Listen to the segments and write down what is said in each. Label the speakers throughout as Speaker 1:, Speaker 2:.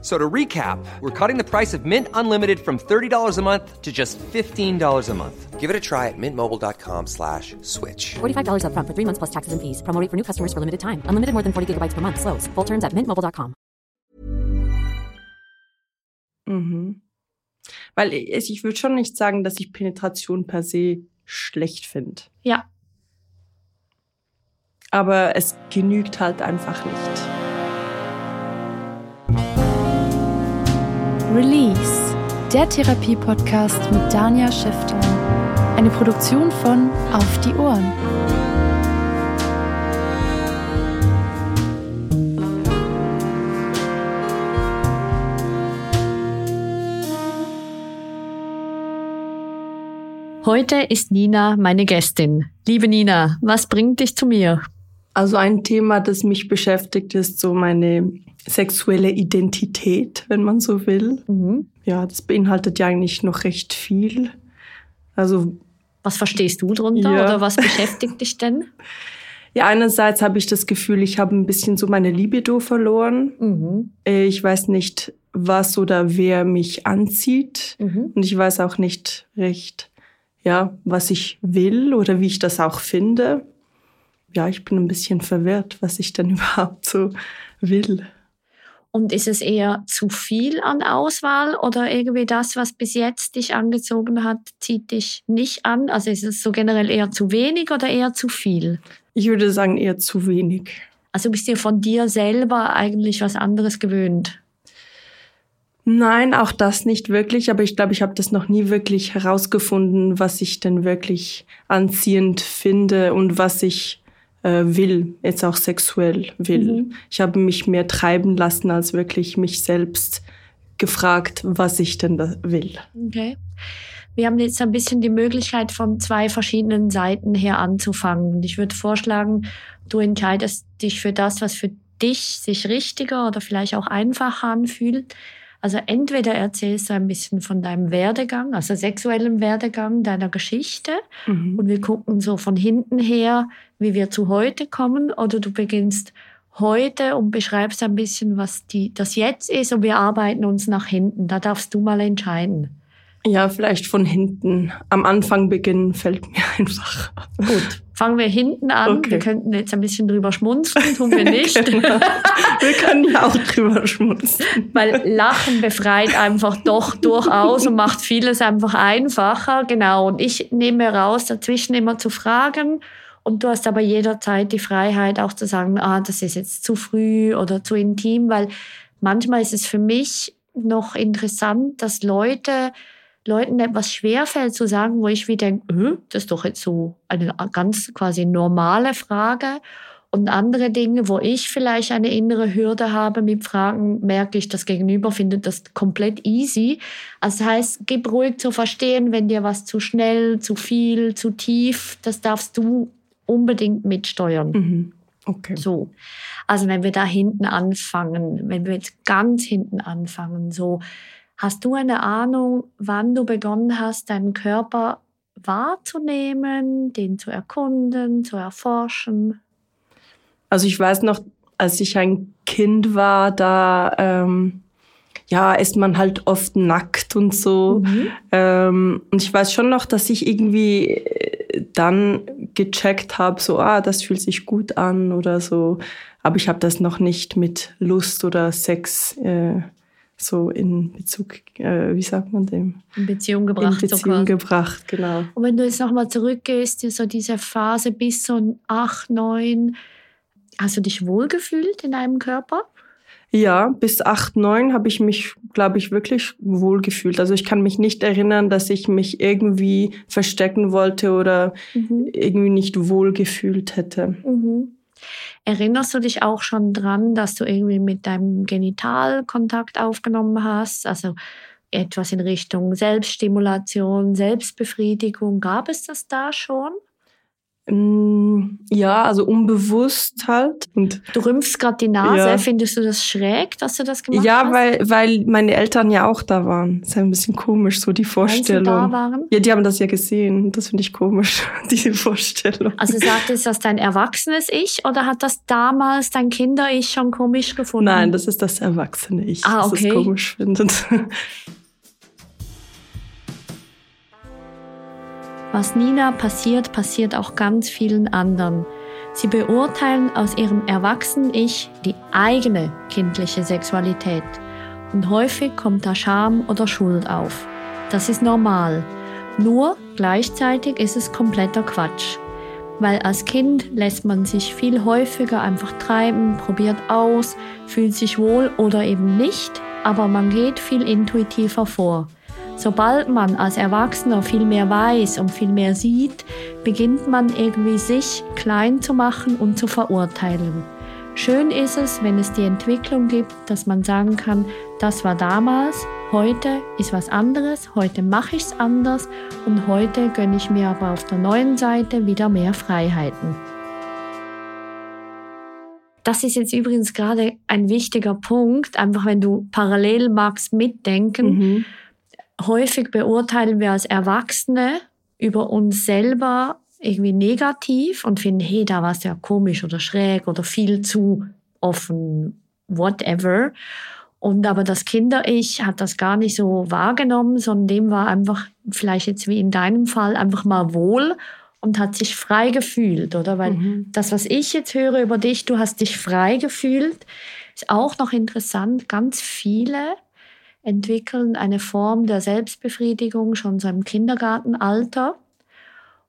Speaker 1: So to recap, we're cutting the price of Mint Unlimited from $30 a month to just $15 a month.
Speaker 2: Give it a try at mintmobile.com slash switch.
Speaker 3: $45 upfront for three months plus taxes and fees. Promo rate for new customers for limited time. Unlimited more than 40 gigabytes per month. Slows. Full terms at mintmobile.com.
Speaker 4: Mhm. Weil ich, ich würde schon nicht sagen, dass ich Penetration per se schlecht finde.
Speaker 5: Ja.
Speaker 4: Aber es genügt halt einfach nicht.
Speaker 6: Release, der Therapie-Podcast mit Dania Schäfter. Eine Produktion von Auf die Ohren.
Speaker 5: Heute ist Nina meine Gästin. Liebe Nina, was bringt dich zu mir?
Speaker 4: Also ein Thema, das mich beschäftigt, ist so meine sexuelle Identität, wenn man so will.
Speaker 5: Mhm.
Speaker 4: Ja, das beinhaltet ja eigentlich noch recht viel. Also
Speaker 5: Was verstehst du drunter
Speaker 4: Ja.
Speaker 5: oder was beschäftigt dich denn?
Speaker 4: ja, einerseits habe ich das Gefühl, ich habe ein bisschen so meine Libido verloren.
Speaker 5: Mhm.
Speaker 4: Ich weiß nicht, was oder wer mich anzieht.
Speaker 5: Mhm.
Speaker 4: Und ich weiß auch nicht recht, ja, was ich will oder wie ich das auch finde. Ja, ich bin ein bisschen verwirrt, was ich denn überhaupt so will.
Speaker 5: Und ist es eher zu viel an Auswahl oder irgendwie das, was bis jetzt dich angezogen hat, zieht dich nicht an? Also ist es so generell eher zu wenig oder eher zu viel?
Speaker 4: Ich würde sagen, eher zu wenig.
Speaker 5: Also bist du von dir selber eigentlich was anderes gewöhnt?
Speaker 4: Nein, auch das nicht wirklich, aber ich glaube, ich habe das noch nie wirklich herausgefunden, was ich denn wirklich anziehend finde und was ich äh, will, jetzt auch sexuell will.
Speaker 5: Mhm.
Speaker 4: Ich habe mich mehr treiben lassen, als wirklich mich selbst gefragt, was ich denn da will.
Speaker 5: Okay. Wir haben jetzt ein bisschen die Möglichkeit, von zwei verschiedenen Seiten her anzufangen. Und ich würde vorschlagen, du entscheidest dich für das, was für dich sich richtiger oder vielleicht auch einfacher anfühlt. Also entweder erzählst du ein bisschen von deinem Werdegang, also sexuellem Werdegang, deiner Geschichte.
Speaker 4: Mhm.
Speaker 5: Und wir gucken so von hinten her, wie wir zu heute kommen. Oder du beginnst heute und beschreibst ein bisschen, was die, das jetzt ist. Und wir arbeiten uns nach hinten. Da darfst du mal entscheiden.
Speaker 4: Ja, vielleicht von hinten. Am Anfang beginnen fällt mir einfach.
Speaker 5: Gut, fangen wir hinten an.
Speaker 4: Okay.
Speaker 5: Wir könnten jetzt ein bisschen drüber schmunzeln, tun wir nicht.
Speaker 4: Genau. Wir können ja auch drüber schmunzeln.
Speaker 5: Weil Lachen befreit einfach doch durchaus und macht vieles einfach einfacher. Genau. Und ich nehme raus, dazwischen immer zu fragen. Und du hast aber jederzeit die Freiheit auch zu sagen, ah, das ist jetzt zu früh oder zu intim, weil manchmal ist es für mich noch interessant, dass Leute Leuten etwas schwerfällt zu sagen, wo ich wie denke, äh, das ist doch jetzt so eine ganz quasi normale Frage. Und andere Dinge, wo ich vielleicht eine innere Hürde habe mit Fragen, merke ich, das Gegenüber findet das komplett easy. Also das heißt, gib ruhig zu verstehen, wenn dir was zu schnell, zu viel, zu tief, das darfst du unbedingt mitsteuern.
Speaker 4: Mhm. Okay.
Speaker 5: So. Also wenn wir da hinten anfangen, wenn wir jetzt ganz hinten anfangen, so, hast du eine Ahnung, wann du begonnen hast, deinen Körper wahrzunehmen, den zu erkunden, zu erforschen?
Speaker 4: Also ich weiß noch, als ich ein Kind war, da ähm, ja ist man halt oft nackt und so. Ähm, und ich weiß schon noch, dass ich irgendwie äh, dann gecheckt habe, so ah, das fühlt sich gut an oder so. Aber ich habe das noch nicht mit Lust oder Sex äh, so in Bezug, äh, wie sagt man dem?
Speaker 5: In Beziehung gebracht.
Speaker 4: in Beziehung
Speaker 5: quasi.
Speaker 4: gebracht, genau.
Speaker 5: Und wenn du jetzt nochmal zurückgehst, so diese Phase bis so acht, neun, hast du dich wohlgefühlt in deinem Körper?
Speaker 4: Ja, bis acht, neun habe ich mich, glaube ich, wirklich wohl gefühlt. Also ich kann mich nicht erinnern, dass ich mich irgendwie verstecken wollte oder irgendwie nicht wohl gefühlt hätte.
Speaker 5: Mhm. Erinnerst du dich auch schon dran, dass du irgendwie mit deinem Genital Kontakt aufgenommen hast? Also etwas in Richtung Selbststimulation, Selbstbefriedigung. Gab es das da schon?
Speaker 4: Mm, Ja, also unbewusst halt. Und
Speaker 5: Du rümpfst gerade die Nase.
Speaker 4: Ja.
Speaker 5: Findest du das schräg, dass du das gemacht
Speaker 4: ja,
Speaker 5: hast?
Speaker 4: weil, weil meine Eltern ja auch da waren. Das ist ein bisschen komisch, so die
Speaker 5: Weil sie
Speaker 4: Vorstellung.
Speaker 5: da waren?
Speaker 4: Ja, die haben das ja gesehen. Das finde ich komisch, diese Vorstellung.
Speaker 5: Also sagt es das dein erwachsenes Ich oder hat das damals dein Kinder-Ich schon komisch gefunden?
Speaker 4: Nein, das ist das erwachsene Ich,
Speaker 5: Ah,
Speaker 4: das
Speaker 5: okay.
Speaker 4: es komisch findet.
Speaker 5: Was Nina passiert, passiert auch ganz vielen anderen. Sie beurteilen aus ihrem erwachsenen Ich die eigene kindliche Sexualität. Und häufig kommt da Scham oder Schuld auf. Das ist normal. Nur gleichzeitig ist es kompletter Quatsch. Weil als Kind lässt man sich viel häufiger einfach treiben, probiert aus, fühlt sich wohl oder eben nicht, aber man geht viel intuitiver vor. Sobald man als Erwachsener viel mehr weiß und viel mehr sieht, beginnt man irgendwie sich klein zu machen und zu verurteilen. Schön ist es, wenn es die Entwicklung gibt, dass man sagen kann, das war damals, heute ist was anderes, heute mache ich es anders und heute gönne ich mir aber auf der neuen Seite wieder mehr Freiheiten. Das ist jetzt übrigens gerade ein wichtiger Punkt, einfach wenn du parallel magst mitdenken
Speaker 4: mhm.
Speaker 5: Häufig beurteilen wir als Erwachsene über uns selber irgendwie negativ und finden, hey, da war es ja komisch oder schräg oder viel zu offen, whatever. Und aber das Kinder-Ich hat das gar nicht so wahrgenommen, sondern dem war einfach, vielleicht jetzt wie in deinem Fall, einfach mal wohl und hat sich frei gefühlt, oder? Weil
Speaker 4: Mhm.
Speaker 5: das, was ich jetzt höre über dich, du hast dich frei gefühlt, ist auch noch interessant. Ganz viele entwickeln eine Form der Selbstbefriedigung schon so im Kindergartenalter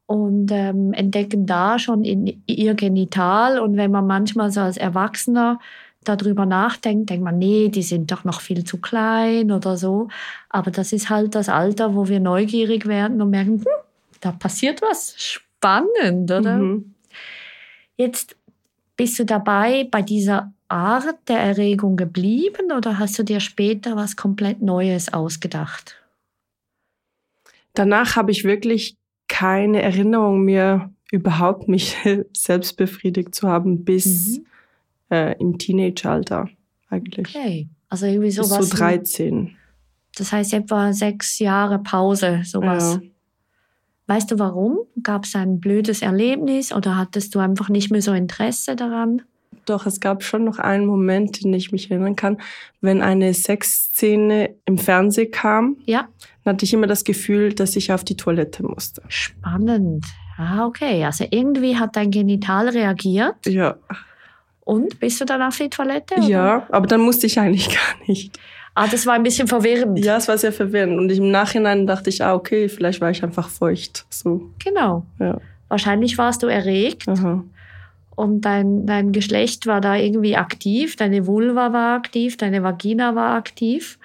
Speaker 5: und ähm, entdecken da schon in ihr Genital. Und wenn man manchmal so als Erwachsener darüber nachdenkt, denkt man, nee, die sind doch noch viel zu klein oder so. Aber das ist halt das Alter, wo wir neugierig werden und merken, hm, da passiert was. Spannend, oder?
Speaker 4: Mhm.
Speaker 5: Jetzt bist du dabei bei dieser Art der Erregung geblieben oder hast du dir später was komplett Neues ausgedacht?
Speaker 4: Danach habe ich wirklich keine Erinnerung mehr, überhaupt mich selbst befriedigt zu haben, bis
Speaker 5: Mhm.
Speaker 4: äh, im Teenageralter eigentlich.
Speaker 5: Okay. Also irgendwie
Speaker 4: Bis
Speaker 5: sowas.
Speaker 4: so 13.
Speaker 5: Das heißt etwa sechs Jahre Pause, sowas.
Speaker 4: Ja.
Speaker 5: Weißt du warum? Gab es ein blödes Erlebnis oder hattest du einfach nicht mehr so Interesse daran?
Speaker 4: Doch, es gab schon noch einen Moment, den ich mich erinnern kann. Wenn eine Sexszene im Fernsehen kam,
Speaker 5: Ja.
Speaker 4: dann hatte ich immer das Gefühl, dass ich auf die Toilette musste.
Speaker 5: Spannend. Ah, okay. Also irgendwie hat dein Genital reagiert
Speaker 4: Ja,
Speaker 5: und bist du dann auf die Toilette? oder?
Speaker 4: ja, aber dann musste ich eigentlich gar nicht.
Speaker 5: Ah, das war ein bisschen verwirrend.
Speaker 4: Ja, es war sehr verwirrend. Und im Nachhinein dachte ich, ah, okay, vielleicht war ich einfach feucht. So,
Speaker 5: Genau.
Speaker 4: ja.
Speaker 5: Wahrscheinlich warst du erregt
Speaker 4: Aha.
Speaker 5: Und dein, dein Geschlecht war da irgendwie aktiv, deine Vulva war aktiv, deine Vagina war aktiv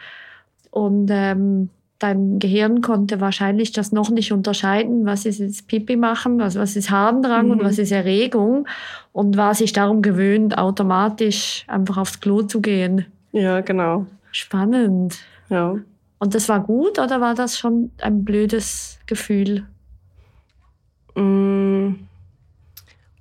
Speaker 5: und ähm, dein Gehirn konnte wahrscheinlich das noch nicht unterscheiden, was ist jetzt Pipi machen, also was ist Harndrang und
Speaker 4: Mhm.
Speaker 5: was ist Erregung und war sich darum gewöhnt, automatisch einfach aufs Klo zu gehen.
Speaker 4: Ja, genau.
Speaker 5: Spannend.
Speaker 4: Ja.
Speaker 5: Und das war gut oder war das schon ein blödes Gefühl?
Speaker 4: Mm,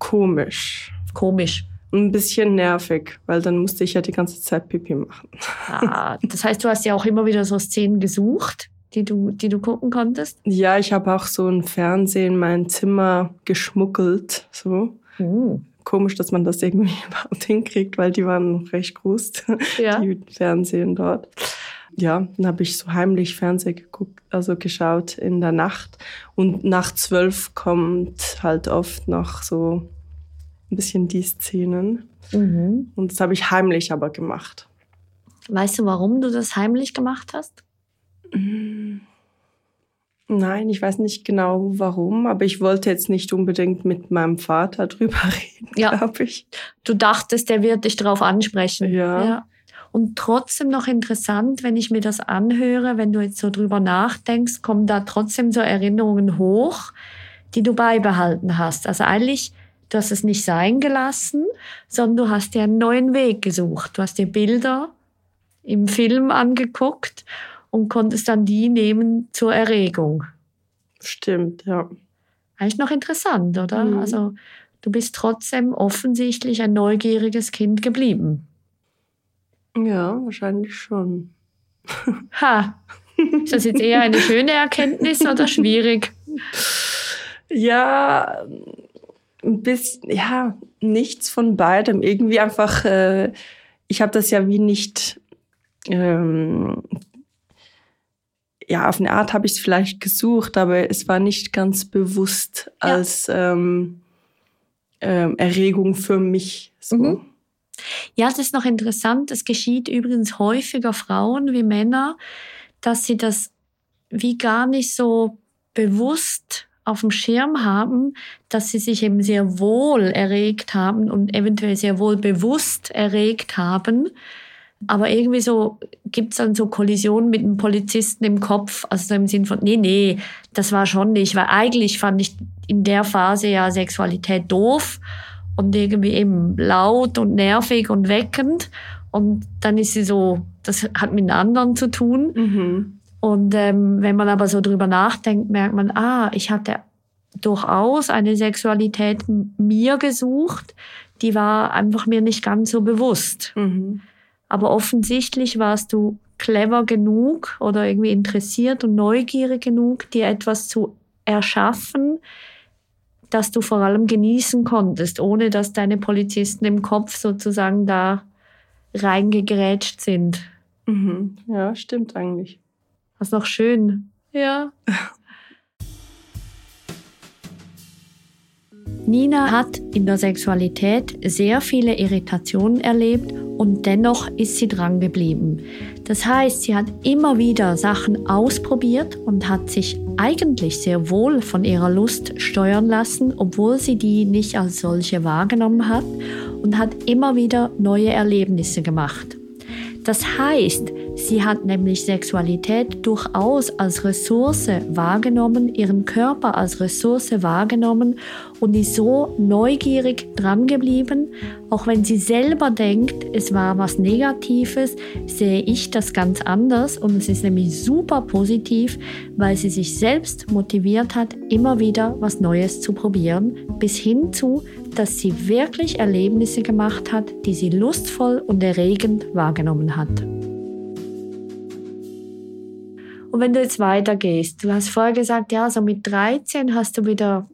Speaker 4: komisch.
Speaker 5: Komisch.
Speaker 4: Ein bisschen nervig, weil dann musste ich ja die ganze Zeit Pipi machen.
Speaker 5: Ah, das heißt, du hast ja auch immer wieder so Szenen gesucht, die du, die du gucken konntest.
Speaker 4: Ja, ich habe auch so ein Fernsehen in mein Zimmer geschmuggelt. So.
Speaker 5: Hm.
Speaker 4: Komisch, dass man das irgendwie überhaupt hinkriegt, weil die waren recht groß,
Speaker 5: Ja.
Speaker 4: die Fernsehen dort. Ja, dann habe ich so heimlich Fernsehen geguckt, also geschaut in der Nacht. Und nach zwölf kommt halt oft noch so ein bisschen die Szenen.
Speaker 5: Mhm.
Speaker 4: Und das habe ich heimlich aber gemacht.
Speaker 5: Weißt du, warum du das heimlich gemacht hast?
Speaker 4: Nein, ich weiß nicht genau warum, aber ich wollte jetzt nicht unbedingt mit meinem Vater drüber reden,
Speaker 5: Ja.
Speaker 4: glaube ich.
Speaker 5: Du dachtest, der wird dich darauf ansprechen.
Speaker 4: Ja.
Speaker 5: Und trotzdem noch interessant, wenn ich mir das anhöre, wenn du jetzt so drüber nachdenkst, kommen da trotzdem so Erinnerungen hoch, die du beibehalten hast. Also eigentlich, du hast es nicht sein gelassen, sondern du hast dir einen neuen Weg gesucht. Du hast dir Bilder im Film angeguckt und konntest dann die nehmen zur Erregung.
Speaker 4: Stimmt, ja.
Speaker 5: Eigentlich noch interessant, oder?
Speaker 4: Mhm.
Speaker 5: Also du bist trotzdem offensichtlich ein neugieriges Kind geblieben.
Speaker 4: Ja, wahrscheinlich schon.
Speaker 5: Ha. Ist das jetzt eher eine schöne Erkenntnis oder schwierig?
Speaker 4: Ja, ein bisschen, ja, nichts von beidem. Irgendwie einfach, äh, ich habe das ja wie nicht, ähm, ja, auf eine Art habe ich es vielleicht gesucht, aber es war nicht ganz bewusst
Speaker 5: Ja.
Speaker 4: als ähm, ähm, Erregung für mich. So.
Speaker 5: Mhm. Ja, das ist noch interessant. Es geschieht übrigens häufiger Frauen wie Männer, dass sie das wie gar nicht so bewusst auf dem Schirm haben, dass sie sich eben sehr wohl erregt haben und eventuell sehr wohl bewusst erregt haben. Aber irgendwie so gibt's dann so Kollisionen mit dem Polizisten im Kopf, also so im Sinn von, nee, nee, das war schon nicht, weil eigentlich fand ich in der Phase ja Sexualität doof und irgendwie eben laut und nervig und weckend. Und dann ist sie so, das hat mit anderen zu tun.
Speaker 4: Mhm.
Speaker 5: Und ähm, wenn man aber so drüber nachdenkt, merkt man, ah, ich hatte durchaus eine Sexualität mir gesucht, die war einfach mir nicht ganz so bewusst.
Speaker 4: Mhm.
Speaker 5: Aber offensichtlich warst du clever genug oder irgendwie interessiert und neugierig genug, dir etwas zu erschaffen, das du vor allem genießen konntest, ohne dass deine Polizisten im Kopf sozusagen da reingegrätscht sind.
Speaker 4: Mhm. Ja, stimmt eigentlich.
Speaker 5: Das ist noch schön. Ja. Nina hat in der Sexualität sehr viele Irritationen erlebt und dennoch ist sie dran geblieben. Das heißt, sie hat immer wieder Sachen ausprobiert und hat sich eigentlich sehr wohl von ihrer Lust steuern lassen, obwohl sie die nicht als solche wahrgenommen hat und hat immer wieder neue Erlebnisse gemacht. Das heißt, sie hat nämlich Sexualität durchaus als Ressource wahrgenommen, ihren Körper als Ressource wahrgenommen und ist so neugierig dran geblieben, auch wenn sie selber denkt, es war was Negatives, sehe ich das ganz anders. Und es ist nämlich super positiv, weil sie sich selbst motiviert hat, immer wieder was Neues zu probieren, bis hin zu, dass sie wirklich Erlebnisse gemacht hat, die sie lustvoll und erregend wahrgenommen hat. Und wenn du jetzt weitergehst, du hast vorher gesagt, ja, so mit 13 hast du wieder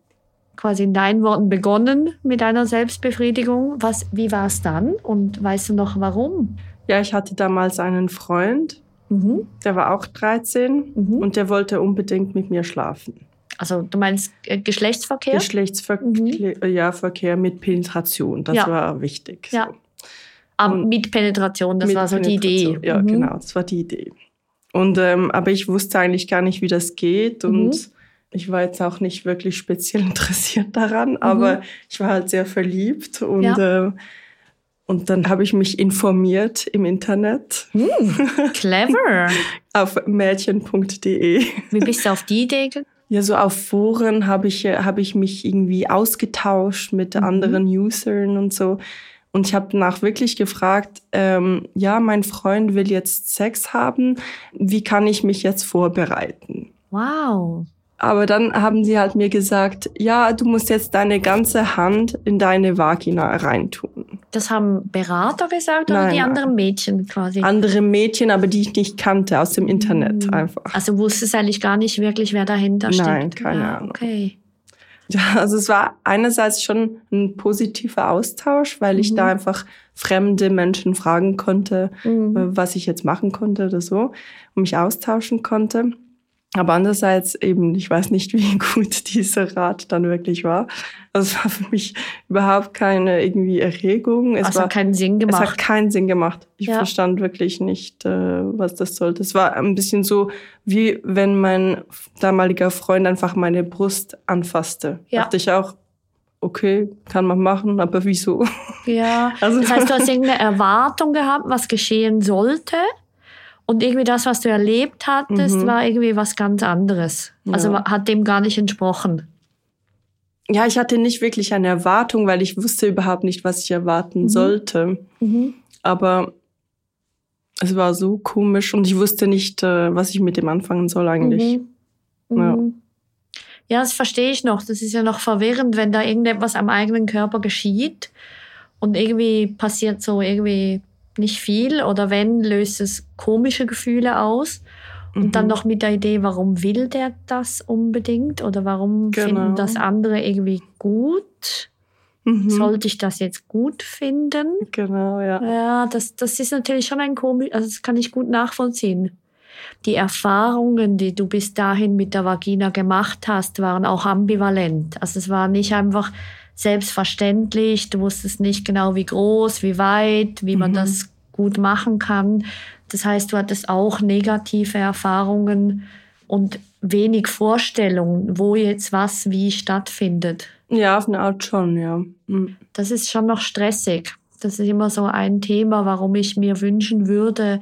Speaker 5: quasi in deinen Worten begonnen mit einer Selbstbefriedigung. Was, wie war es dann? Und weißt du noch warum?
Speaker 4: Ja, ich hatte damals einen Freund,
Speaker 5: Mhm.
Speaker 4: der war auch 13
Speaker 5: Mhm.
Speaker 4: und der wollte unbedingt mit mir schlafen.
Speaker 5: Also du meinst äh, Geschlechtsverkehr?
Speaker 4: Geschlechtsverkehr ja, Verkehr mit Penetration, das
Speaker 5: Ja.
Speaker 4: war wichtig.
Speaker 5: Ja.
Speaker 4: so.
Speaker 5: Aber
Speaker 4: und-
Speaker 5: mit Penetration, das
Speaker 4: Mit
Speaker 5: war so die Idee.
Speaker 4: Penetration. Ja,
Speaker 5: Mhm.
Speaker 4: genau, das war die Idee. Und ähm, aber ich wusste eigentlich gar nicht, wie das geht und
Speaker 5: Mhm.
Speaker 4: ich war jetzt auch nicht wirklich speziell interessiert daran, aber ich war halt sehr verliebt und
Speaker 5: Mhm. Ja.
Speaker 4: ähm, und dann habe ich mich informiert im Internet
Speaker 5: Clever.
Speaker 4: auf mädchen.de.
Speaker 5: Wie bist du auf die Idee gekommen?
Speaker 4: Ja, so auf Foren habe ich, äh, habe ich mich irgendwie ausgetauscht mit
Speaker 5: Mhm.
Speaker 4: anderen Usern und so. Und ich habe danach wirklich gefragt, ähm, ja, mein Freund will jetzt Sex haben, wie kann ich mich jetzt vorbereiten?
Speaker 5: Wow.
Speaker 4: Aber dann haben sie halt mir gesagt, ja, du musst jetzt deine ganze Hand in deine Vagina reintun.
Speaker 5: Das haben Berater gesagt oder
Speaker 4: Nein,
Speaker 5: die
Speaker 4: nein.
Speaker 5: anderen Mädchen quasi?
Speaker 4: Andere Mädchen, aber die ich nicht kannte, aus dem Internet
Speaker 5: Mhm.
Speaker 4: einfach.
Speaker 5: Also wusstest eigentlich gar nicht wirklich, wer dahinter steckt.
Speaker 4: Nein, keine
Speaker 5: ja,
Speaker 4: Ahnung.
Speaker 5: Okay.
Speaker 4: Ja, also es war einerseits schon ein positiver Austausch, weil ich
Speaker 5: Mhm.
Speaker 4: da einfach fremde Menschen fragen konnte,
Speaker 5: Mhm.
Speaker 4: äh, was ich jetzt machen konnte oder so und mich austauschen konnte. Aber andererseits eben, ich weiß nicht, wie gut dieser Rat dann wirklich war. Also es war für mich überhaupt keine irgendwie Erregung. Es
Speaker 5: Also
Speaker 4: war
Speaker 5: hat keinen Sinn
Speaker 4: es hat
Speaker 5: gemacht.
Speaker 4: keinen Sinn gemacht. Ich
Speaker 5: Ja.
Speaker 4: verstand wirklich nicht, äh, was das sollte. Es war ein bisschen so, wie wenn mein damaliger Freund einfach meine Brust anfasste.
Speaker 5: Ja.
Speaker 4: Dachte ich auch, okay, kann man machen, aber wieso?
Speaker 5: Ja.
Speaker 4: Also-
Speaker 5: das heißt, du hast irgendeine Erwartung gehabt, was geschehen sollte. Und irgendwie das, was du erlebt hattest,
Speaker 4: Mhm.
Speaker 5: war irgendwie was ganz anderes. Also
Speaker 4: Ja.
Speaker 5: hat dem gar nicht entsprochen.
Speaker 4: ja, ich hatte nicht wirklich eine Erwartung, weil ich wusste überhaupt nicht, was ich erwarten
Speaker 5: Mhm.
Speaker 4: sollte.
Speaker 5: Mhm.
Speaker 4: Aber es war so komisch und ich wusste nicht, äh, was ich mit dem anfangen soll eigentlich.
Speaker 5: Mhm.
Speaker 4: Ja.
Speaker 5: Mhm. Ja, das verstehe ich noch. Das ist ja noch verwirrend, wenn da irgendetwas am eigenen Körper geschieht und irgendwie passiert so irgendwie nicht viel oder wenn, löst es komische Gefühle aus. Und
Speaker 4: Mhm.
Speaker 5: dann noch mit der Idee, warum will der das unbedingt oder warum
Speaker 4: Genau.
Speaker 5: finden das andere irgendwie gut?
Speaker 4: Mhm.
Speaker 5: Sollte ich das jetzt gut finden?
Speaker 4: Genau, ja.
Speaker 5: Ja, das, das ist natürlich schon ein komisch, also das kann ich gut nachvollziehen. Die Erfahrungen, die du bis dahin mit der Vagina gemacht hast, waren auch ambivalent. Also es war nicht einfach selbstverständlich, du wusstest nicht genau, wie groß, wie weit, wie man
Speaker 4: Mhm.
Speaker 5: das gut machen kann. Das heißt, du hattest auch negative Erfahrungen und wenig Vorstellung, wo jetzt was wie stattfindet.
Speaker 4: Ja, auf eine Art schon, ja. Mhm.
Speaker 5: Das ist schon noch stressig. Das ist immer so ein Thema, warum ich mir wünschen würde,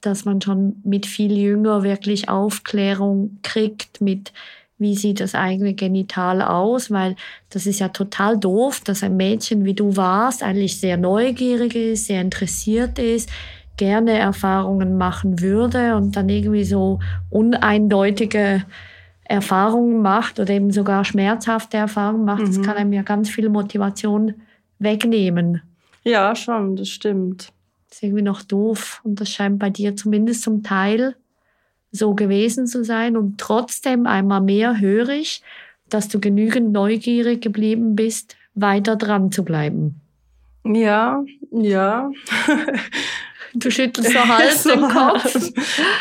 Speaker 5: dass man schon mit viel jünger wirklich Aufklärung kriegt mit wie sieht das eigene Genital aus, weil das ist ja total doof, dass ein Mädchen wie du warst eigentlich sehr neugierig ist, sehr interessiert ist, gerne Erfahrungen machen würde und dann irgendwie so uneindeutige Erfahrungen macht oder eben sogar schmerzhafte Erfahrungen macht. Das
Speaker 4: Mhm.
Speaker 5: kann einem ja ganz viel Motivation wegnehmen.
Speaker 4: Ja, schon, das stimmt.
Speaker 5: Das ist irgendwie noch doof. Und das scheint bei dir zumindest zum Teil so gewesen zu sein. Und trotzdem einmal mehr höre ich, dass du genügend neugierig geblieben bist, weiter dran zu bleiben.
Speaker 4: Ja, ja.
Speaker 5: Du schüttelst so Hals
Speaker 4: So
Speaker 5: im Kopf.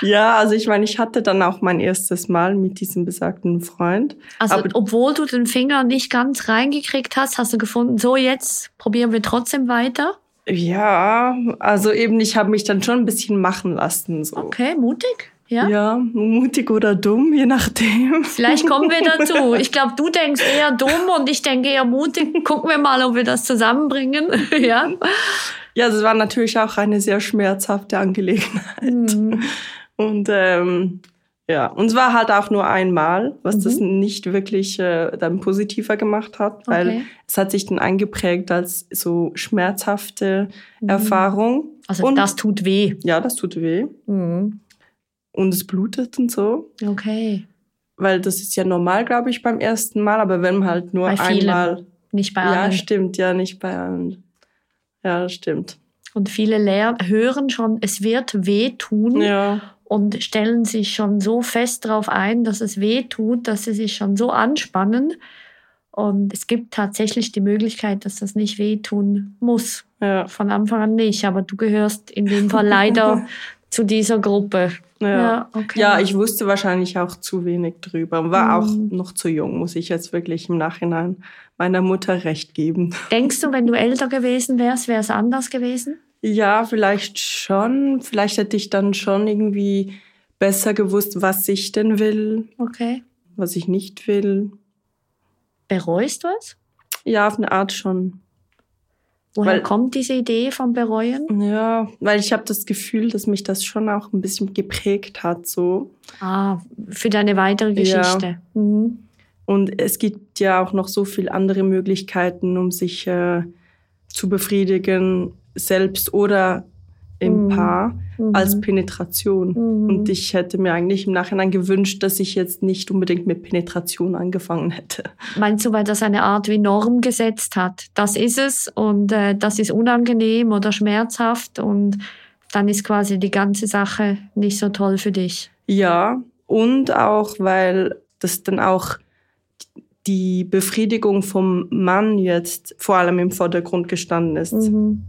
Speaker 4: Ja, also ich meine, ich hatte dann auch mein erstes Mal mit diesem besagten Freund.
Speaker 5: Also,
Speaker 4: Aber-
Speaker 5: obwohl du den Finger nicht ganz reingekriegt hast, hast du gefunden, so jetzt probieren wir trotzdem weiter.
Speaker 4: Ja, also eben, ich habe mich dann schon ein bisschen machen lassen. So.
Speaker 5: Okay, mutig. Ja.
Speaker 4: Ja, mutig oder dumm, je nachdem.
Speaker 5: Vielleicht kommen wir dazu. Ich glaube, du denkst eher dumm und ich denke eher mutig. Gucken wir mal, ob wir das zusammenbringen. ja.
Speaker 4: Ja, es war natürlich auch eine sehr schmerzhafte Angelegenheit.
Speaker 5: Mhm.
Speaker 4: Und ähm, ja, und es war halt auch nur einmal, was das
Speaker 5: Mhm.
Speaker 4: nicht wirklich äh, dann positiver gemacht hat, weil
Speaker 5: Okay.
Speaker 4: es hat sich dann eingeprägt als so schmerzhafte Erfahrung.
Speaker 5: Mhm. Also
Speaker 4: und,
Speaker 5: das tut weh.
Speaker 4: Ja, das tut weh.
Speaker 5: Mhm.
Speaker 4: Und es blutet und so.
Speaker 5: Okay.
Speaker 4: Weil das ist ja normal, glaube ich, beim ersten Mal, aber wenn man halt nur einmal.
Speaker 5: Nicht bei
Speaker 4: Ja,
Speaker 5: allen.
Speaker 4: stimmt, ja, nicht bei allen. Ja, das stimmt.
Speaker 5: Und viele lernen, hören schon, es wird weh tun
Speaker 4: Ja.
Speaker 5: und stellen sich schon so fest darauf ein, dass es weh tut, dass sie sich schon so anspannen. Und es gibt tatsächlich die Möglichkeit, dass das nicht wehtun muss.
Speaker 4: Ja.
Speaker 5: Von Anfang an nicht. Aber du gehörst in dem Fall leider zu dieser Gruppe.
Speaker 4: Ja.
Speaker 5: Ja, okay.
Speaker 4: ja, ich wusste wahrscheinlich auch zu wenig drüber. War auch
Speaker 5: Mhm.
Speaker 4: noch zu jung, muss ich jetzt wirklich im Nachhinein meiner Mutter recht geben.
Speaker 5: Denkst du, wenn du älter gewesen wärst, wäre es anders gewesen?
Speaker 4: Ja, vielleicht schon. Vielleicht hätte ich dann schon irgendwie besser gewusst, was ich denn will,
Speaker 5: Okay.
Speaker 4: was ich nicht will.
Speaker 5: Bereust du es?
Speaker 4: Ja, auf eine Art schon.
Speaker 5: Woher
Speaker 4: Weil-
Speaker 5: kommt diese Idee vom Bereuen?
Speaker 4: Ja, weil ich habe das Gefühl, dass mich das schon auch ein bisschen geprägt hat, so.
Speaker 5: Ah, für deine weitere
Speaker 4: Ja.
Speaker 5: Geschichte. Mhm.
Speaker 4: Und es gibt ja auch noch so viele andere Möglichkeiten, um sich äh, zu befriedigen, selbst oder im
Speaker 5: Mhm.
Speaker 4: Paar,
Speaker 5: Mhm.
Speaker 4: als Penetration.
Speaker 5: Mhm.
Speaker 4: Und ich hätte mir eigentlich im Nachhinein gewünscht, dass ich jetzt nicht unbedingt mit Penetration angefangen hätte.
Speaker 5: Meinst du, weil das eine Art wie Norm gesetzt hat? Das ist es und äh, das ist unangenehm oder schmerzhaft und dann ist quasi die ganze Sache nicht so toll für dich.
Speaker 4: Ja, und auch, weil das dann auch die Befriedigung vom Mann jetzt vor allem im Vordergrund gestanden ist.
Speaker 5: Mhm.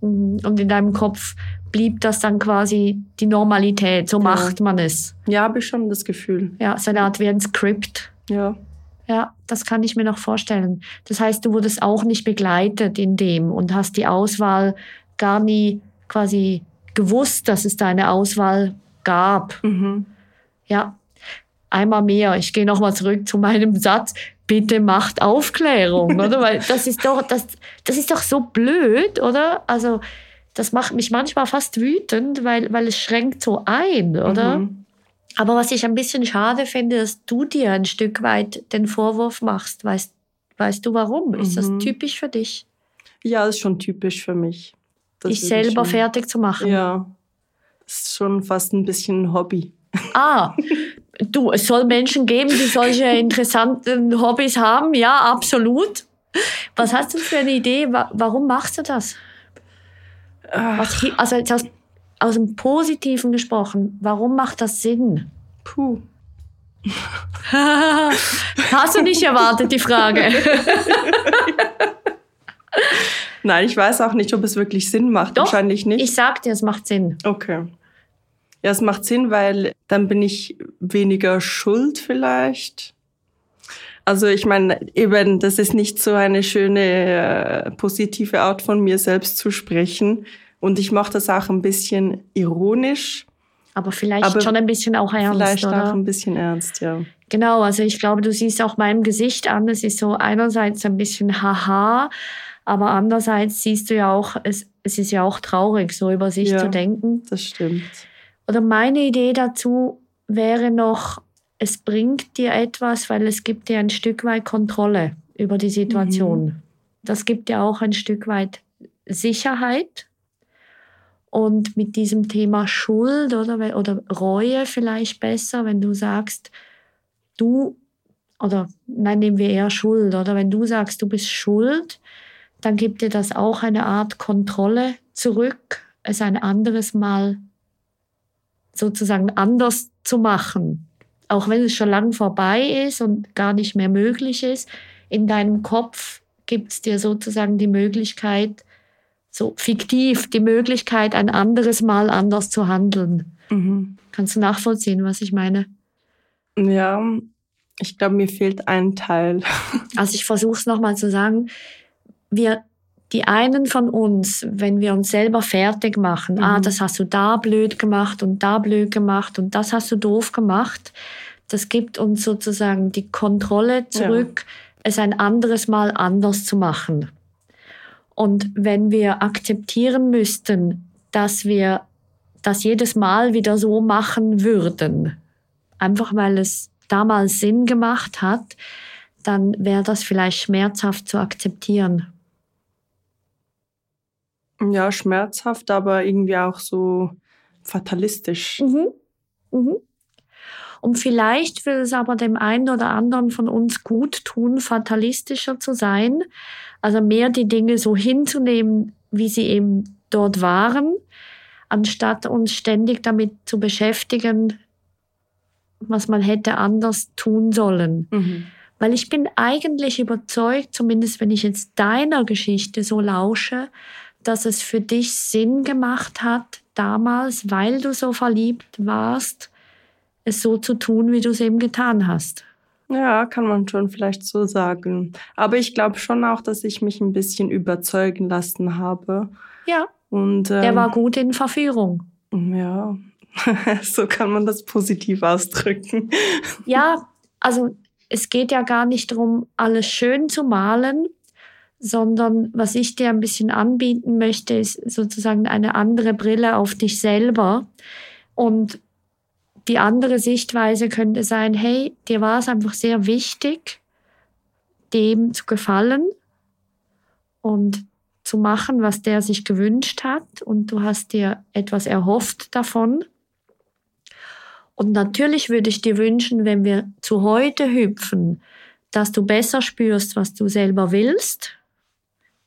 Speaker 5: Mhm. Und in deinem Kopf blieb das dann quasi die Normalität. So
Speaker 4: Ja.
Speaker 5: macht man es.
Speaker 4: Ja, habe ich schon das Gefühl.
Speaker 5: Ja, so eine Art wie ein Skript.
Speaker 4: Ja.
Speaker 5: Ja, das kann ich mir noch vorstellen. Das heißt, du wurdest auch nicht begleitet in dem und hast die Auswahl gar nie quasi gewusst, dass es da eine Auswahl gab.
Speaker 4: Mhm.
Speaker 5: Ja, einmal mehr. Ich gehe nochmal zurück zu meinem Satz. Bitte macht Aufklärung, oder? Weil das ist doch, das, das ist doch so blöd, oder? Also, das macht mich manchmal fast wütend, weil, weil es schränkt so ein, oder?
Speaker 4: Mhm.
Speaker 5: Aber was ich ein bisschen schade finde, dass du dir ein Stück weit den Vorwurf machst. Weißt, weißt du warum? Ist das
Speaker 4: Mhm.
Speaker 5: typisch für dich,
Speaker 4: Ja, ist schon typisch für mich. Das würde
Speaker 5: selber
Speaker 4: schon-
Speaker 5: fertig zu machen?
Speaker 4: Ja. Ist schon fast ein bisschen ein Hobby.
Speaker 5: Ah, Du, es soll Menschen geben, die solche interessanten Hobbys haben. Ja, absolut. Was hast du für eine Idee? Wa- Warum machst du das? Was, hi- also jetzt aus, aus dem Positiven gesprochen, warum macht das Sinn?
Speaker 4: Puh.
Speaker 5: Hast du nicht erwartet, die Frage?
Speaker 4: Nein, ich weiß auch nicht, ob es wirklich Sinn macht. Wahrscheinlich nicht.
Speaker 5: Ich sag dir, es macht Sinn.
Speaker 4: Okay. Ja, es macht Sinn, weil dann bin ich weniger schuld vielleicht. Also ich meine, eben, das ist nicht so eine schöne, äh, positive Art von mir selbst zu sprechen. Und ich mache das auch ein bisschen ironisch,
Speaker 5: Aber vielleicht
Speaker 4: Aber
Speaker 5: schon ein bisschen auch ernst,
Speaker 4: vielleicht
Speaker 5: oder?
Speaker 4: auch ein bisschen ernst, ja.
Speaker 5: Genau, also ich glaube, du siehst auch meinem Gesicht an, es ist so einerseits ein bisschen haha, aber andererseits siehst du ja auch, es, es ist ja auch traurig, so über sich
Speaker 4: Ja.
Speaker 5: zu denken.
Speaker 4: Das stimmt.
Speaker 5: Oder meine Idee dazu wäre noch, es bringt dir etwas, weil es gibt dir ein Stück weit Kontrolle über die Situation. Das gibt dir auch ein Stück weit Sicherheit. Und mit diesem Thema Schuld oder, oder Reue vielleicht besser, wenn du sagst, du, oder nein, nehmen wir eher Schuld, oder wenn du sagst, du bist schuld, dann gibt dir das auch eine Art Kontrolle zurück, es ein anderes Mal sozusagen anders zu machen. Auch wenn es schon lang vorbei ist und gar nicht mehr möglich ist, in deinem Kopf gibt es dir sozusagen die Möglichkeit, so fiktiv die Möglichkeit, ein anderes Mal anders zu handeln.
Speaker 4: Mhm.
Speaker 5: Kannst du nachvollziehen, was ich meine?
Speaker 4: Ja, ich glaube, mir fehlt ein Teil.
Speaker 5: Also ich versuche es nochmal zu sagen. Wir, die einen von uns, wenn wir uns selber fertig machen, ah, das hast du da blöd gemacht und da blöd gemacht und das hast du doof gemacht, das gibt uns sozusagen die Kontrolle zurück, es ein anderes Mal anders zu machen. Und wenn wir akzeptieren müssten, dass wir das jedes Mal wieder so machen würden, einfach weil es damals Sinn gemacht hat, dann wäre das vielleicht schmerzhaft zu akzeptieren.
Speaker 4: Ja, schmerzhaft, aber irgendwie auch so fatalistisch.
Speaker 5: Mhm. Mhm. Und vielleicht will es aber dem einen oder anderen von uns gut tun, fatalistischer zu sein, also mehr die Dinge so hinzunehmen, wie sie eben dort waren, anstatt uns ständig damit zu beschäftigen, was man hätte anders tun sollen.
Speaker 4: Mhm.
Speaker 5: Weil ich bin eigentlich überzeugt, zumindest wenn ich jetzt deiner Geschichte so lausche, dass es für dich Sinn gemacht hat, damals, weil du so verliebt warst, es so zu tun, wie du es eben getan hast.
Speaker 4: Ja, kann man schon vielleicht so sagen. Aber ich glaube schon auch, dass ich mich ein bisschen überzeugen lassen habe.
Speaker 5: Ja,
Speaker 4: Und ähm,
Speaker 5: der war gut in Verführung.
Speaker 4: Ja, so kann man das positiv ausdrücken.
Speaker 5: Ja, also es geht ja gar nicht darum, alles schön zu malen, sondern was ich dir ein bisschen anbieten möchte, ist sozusagen eine andere Brille auf dich selber. Und die andere Sichtweise könnte sein, hey, dir war es einfach sehr wichtig, dem zu gefallen und zu machen, was der sich gewünscht hat. Und du hast dir etwas erhofft davon. Und natürlich würde ich dir wünschen, wenn wir zu heute hüpfen, dass du besser spürst, was du selber willst.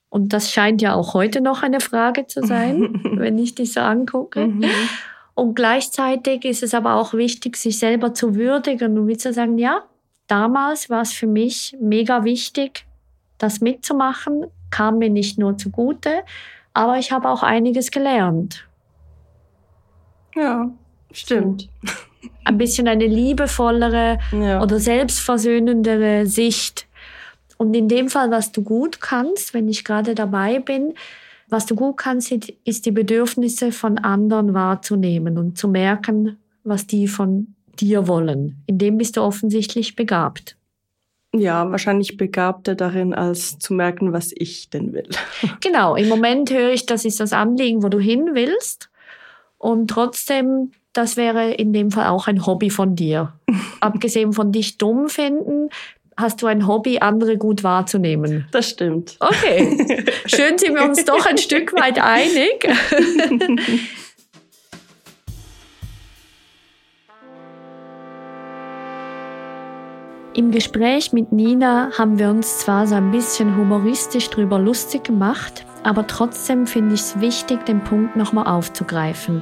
Speaker 5: Und das scheint ja auch heute noch eine Frage zu sein, wenn ich dich so angucke. Und gleichzeitig ist es aber auch wichtig, sich selber zu würdigen und wie zu sagen, ja, damals war es für mich mega wichtig, das mitzumachen, kam mir nicht nur zugute, aber ich habe auch einiges gelernt.
Speaker 4: Ja, stimmt.
Speaker 5: Ein bisschen eine liebevollere
Speaker 4: Ja.
Speaker 5: oder selbstversöhnendere Sicht. Und in dem Fall, was du gut kannst, wenn ich gerade dabei bin, was du gut kannst, ist die Bedürfnisse von anderen wahrzunehmen und zu merken, was die von dir wollen. In dem bist du offensichtlich begabt.
Speaker 4: ja, wahrscheinlich begabter darin, als zu merken, was ich denn will.
Speaker 5: Genau, im Moment höre ich, das ist das Anliegen, wo du hin willst. Und trotzdem, das wäre in dem Fall auch ein Hobby von dir. Abgesehen von dich dumm finden, hast du ein Hobby, andere gut wahrzunehmen.
Speaker 4: Das stimmt.
Speaker 5: Okay, schön sind wir uns doch ein Stück weit einig. Im Gespräch mit Nina haben wir uns zwar so ein bisschen humoristisch drüber lustig gemacht, aber trotzdem finde ich es wichtig, den Punkt nochmal aufzugreifen.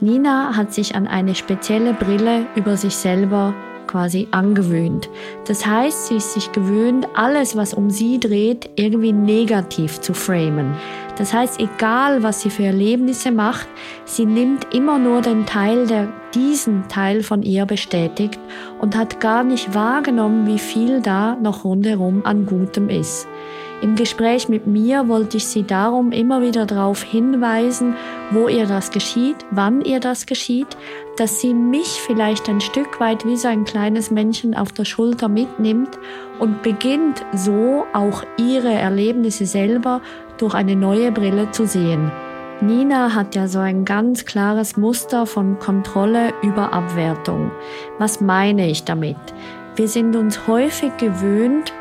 Speaker 5: Nina hat sich an eine spezielle Brille über sich selber quasi angewöhnt. Das heißt, sie ist sich gewöhnt, alles, was um sie dreht, irgendwie negativ zu framen. Das heißt, egal was sie für Erlebnisse macht, sie nimmt immer nur den Teil, der diesen Teil von ihr bestätigt und hat gar nicht wahrgenommen, wie viel da noch rundherum an Gutem ist. Im Gespräch mit mir wollte ich Sie darum immer wieder darauf hinweisen, wo ihr das geschieht, wann ihr das geschieht, dass sie mich vielleicht ein Stück weit wie so ein kleines Männchen auf der Schulter mitnimmt und beginnt so auch ihre Erlebnisse selber durch eine neue Brille zu sehen. Nina hat ja so ein ganz klares Muster von Kontrolle über Abwertung. Was meine ich damit? Wir sind uns häufig gewöhnt,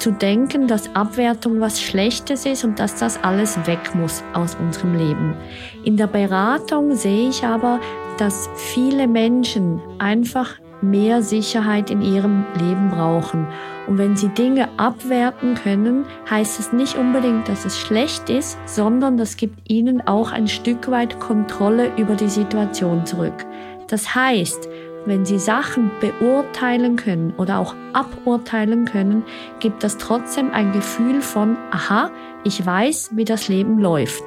Speaker 5: zu denken, dass Abwertung was Schlechtes ist und dass das alles weg muss aus unserem Leben. In der Beratung sehe ich aber, dass viele Menschen einfach mehr Sicherheit in ihrem Leben brauchen. Und wenn sie Dinge abwerten können, heißt es nicht unbedingt, dass es schlecht ist, sondern das gibt ihnen auch ein Stück weit Kontrolle über die Situation zurück. Das heißt, wenn Sie Sachen beurteilen können oder auch aburteilen können, gibt das trotzdem ein Gefühl von, aha, ich weiß, wie das Leben läuft.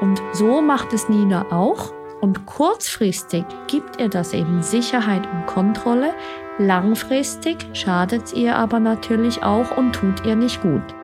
Speaker 5: Und so macht es Nina auch. Und kurzfristig gibt ihr das eben Sicherheit und Kontrolle. Langfristig schadet ihr aber natürlich auch und tut ihr nicht gut.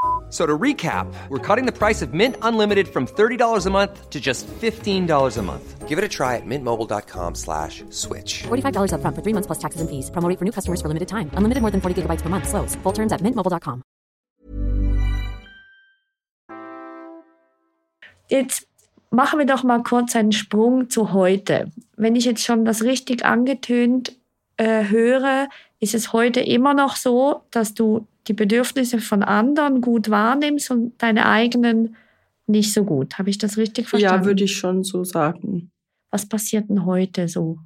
Speaker 1: So to recap, we're cutting the price of Mint Unlimited from $30 a month to just $15 a month.
Speaker 2: Give it a try at mintmobile.com slash switch.
Speaker 3: $45 upfront for three months plus taxes and fees. Promo rate for new customers for limited time. Unlimited more than 40 gigabytes per month. Slows. Full terms at mintmobile.com.
Speaker 5: Jetzt machen wir doch mal kurz einen Sprung zu heute. Wenn ich jetzt schon das richtig angetönt äh, höre, ist es heute immer noch so, dass du die Bedürfnisse von anderen gut wahrnimmst und deine eigenen nicht so gut. Habe ich das richtig verstanden?
Speaker 4: Ja, würde ich schon so sagen.
Speaker 5: Was passiert denn heute so?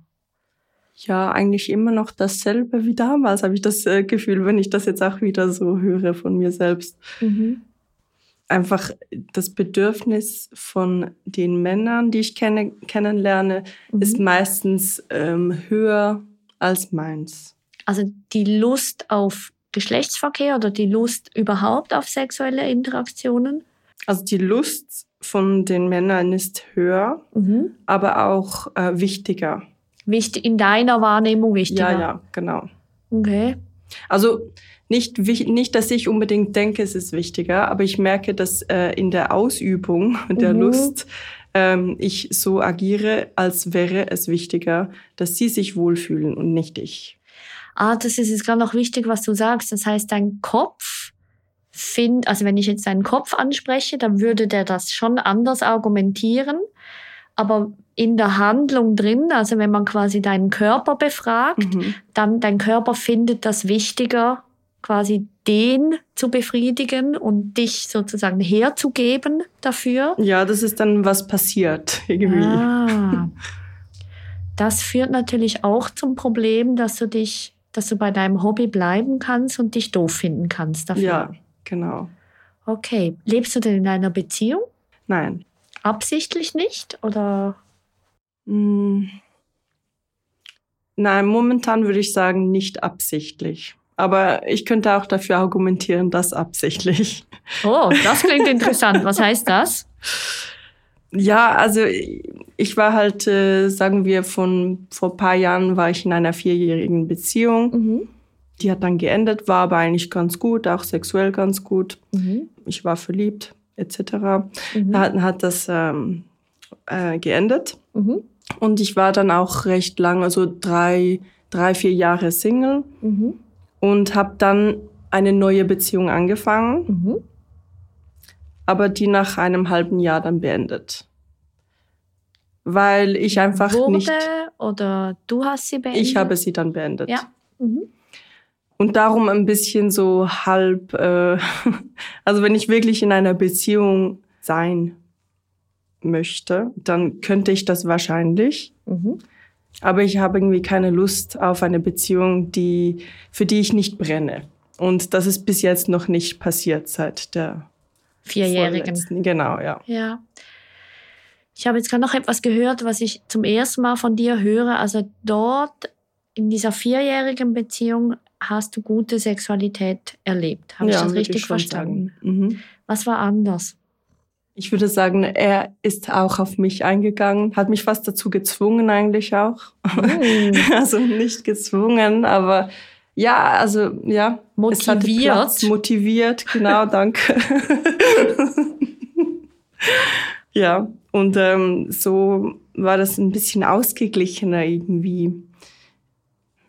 Speaker 4: Ja, eigentlich immer noch dasselbe wie damals, habe ich das äh, Gefühl, wenn ich das jetzt auch wieder so höre von mir selbst.
Speaker 5: Mhm.
Speaker 4: Einfach das Bedürfnis von den Männern, die ich kenne, kennenlerne,
Speaker 5: Mhm.
Speaker 4: ist meistens ähm, höher als meins.
Speaker 5: Also die Lust auf Geschlechtsverkehr oder die Lust überhaupt auf sexuelle Interaktionen?
Speaker 4: Also die Lust von den Männern ist höher,
Speaker 5: Mhm.
Speaker 4: aber auch äh, wichtiger.
Speaker 5: Wichtig, in deiner Wahrnehmung wichtiger?
Speaker 4: Ja, ja, genau.
Speaker 5: Okay.
Speaker 4: Also nicht, nicht, dass ich unbedingt denke, es ist wichtiger, aber ich merke, dass äh, in der Ausübung der
Speaker 5: Mhm.
Speaker 4: Lust ähm, ich so agiere, als wäre es wichtiger, dass sie sich wohlfühlen und nicht ich.
Speaker 5: Ah, das ist jetzt gerade noch wichtig, was du sagst. Das heißt, dein Kopf findet, also wenn ich jetzt deinen Kopf anspreche, dann würde der das schon anders argumentieren. Aber in der Handlung drin, also wenn man quasi deinen Körper befragt,
Speaker 4: Mhm.
Speaker 5: dann dein Körper findet das wichtiger, quasi den zu befriedigen und dich sozusagen herzugeben dafür.
Speaker 4: Ja, das ist dann was passiert irgendwie.
Speaker 5: Ah. Das führt natürlich auch zum Problem, dass du dich, dass du bei deinem Hobby bleiben kannst und dich doof finden kannst dafür.
Speaker 4: Ja, genau.
Speaker 5: Okay. Lebst du denn in einer Beziehung?
Speaker 4: Nein.
Speaker 5: Absichtlich nicht? Oder?
Speaker 4: Mm. Nein, momentan würde ich sagen, nicht absichtlich. Aber ich könnte auch dafür argumentieren, dass absichtlich.
Speaker 5: Oh, das klingt interessant. Was heißt das?
Speaker 4: Ja, also ich war halt, äh, sagen wir, von vor ein paar Jahren war ich in einer vierjährigen Beziehung.
Speaker 5: Mhm.
Speaker 4: Die hat dann geendet, war aber eigentlich ganz gut, auch sexuell ganz gut.
Speaker 5: Mhm.
Speaker 4: Ich war verliebt, etc.
Speaker 5: Mhm.
Speaker 4: Da hat, hat das ähm, äh, geendet.
Speaker 5: Mhm.
Speaker 4: Und ich war dann auch recht lang, also drei, drei vier Jahre Single
Speaker 5: Mhm.
Speaker 4: und habe dann eine neue Beziehung angefangen,
Speaker 5: Mhm.
Speaker 4: Aber die nach einem halben Jahr dann beendet. weil ich einfach
Speaker 5: Wurde
Speaker 4: nicht.
Speaker 5: oder du hast sie beendet?
Speaker 4: Ich habe sie dann beendet.
Speaker 5: Ja. Mhm.
Speaker 4: Und darum ein bisschen so halb, äh, also wenn ich wirklich in einer Beziehung sein möchte, dann könnte ich das wahrscheinlich.
Speaker 5: Mhm.
Speaker 4: Aber ich habe irgendwie keine Lust auf eine Beziehung, die, für die ich nicht brenne. Und das ist bis jetzt noch nicht passiert seit der
Speaker 5: Vierjährigen.
Speaker 4: vorletzten. Genau, ja.
Speaker 5: Ja. Ich habe jetzt gerade noch etwas gehört, was ich zum ersten Mal von dir höre. Also dort in dieser vierjährigen Beziehung hast du gute Sexualität erlebt. Habe ich
Speaker 4: ja,
Speaker 5: das
Speaker 4: würde
Speaker 5: richtig
Speaker 4: schon
Speaker 5: verstanden?
Speaker 4: Mhm.
Speaker 5: Was war anders?
Speaker 4: Ich würde sagen, er ist auch auf mich eingegangen, hat mich fast dazu gezwungen eigentlich auch. also nicht gezwungen, aber ja, also ja.
Speaker 5: Motiviert.
Speaker 4: Platz, motiviert, genau, danke. ja, und ähm, so war das ein bisschen ausgeglichener irgendwie.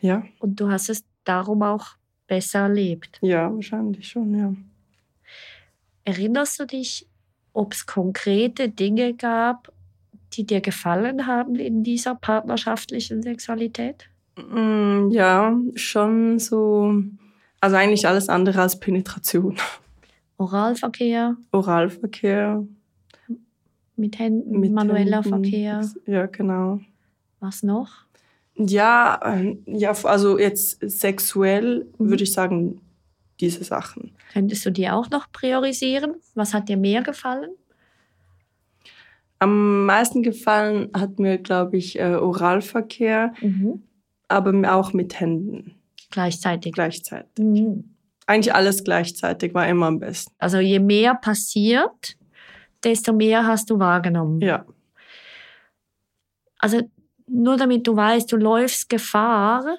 Speaker 4: Ja,
Speaker 5: Und du hast es darum auch besser erlebt.
Speaker 4: ja, wahrscheinlich schon, ja.
Speaker 5: Erinnerst du dich, ob es konkrete Dinge gab, die dir gefallen haben in dieser partnerschaftlichen Sexualität?
Speaker 4: Mm, Ja, schon so, also eigentlich alles andere als Penetration.
Speaker 5: Oralverkehr
Speaker 4: Oralverkehr,
Speaker 5: mit Händen,
Speaker 4: mit
Speaker 5: manueller
Speaker 4: Händen.
Speaker 5: Verkehr,
Speaker 4: Ja, genau.
Speaker 5: was noch?
Speaker 4: Ja, ähm, ja, also jetzt sexuell
Speaker 5: Mhm.
Speaker 4: würde ich sagen, diese Sachen.
Speaker 5: Könntest du die auch noch priorisieren? Was hat dir mehr gefallen?
Speaker 4: Am meisten gefallen hat mir, glaube ich, äh, Oralverkehr, aber auch mit Händen
Speaker 5: Gleichzeitig.
Speaker 4: gleichzeitig.
Speaker 5: Mhm.
Speaker 4: Eigentlich alles gleichzeitig war immer am besten.
Speaker 5: Also je mehr passiert, desto mehr hast du wahrgenommen.
Speaker 4: Ja,
Speaker 5: Also nur damit du weißt, du läufst Gefahr,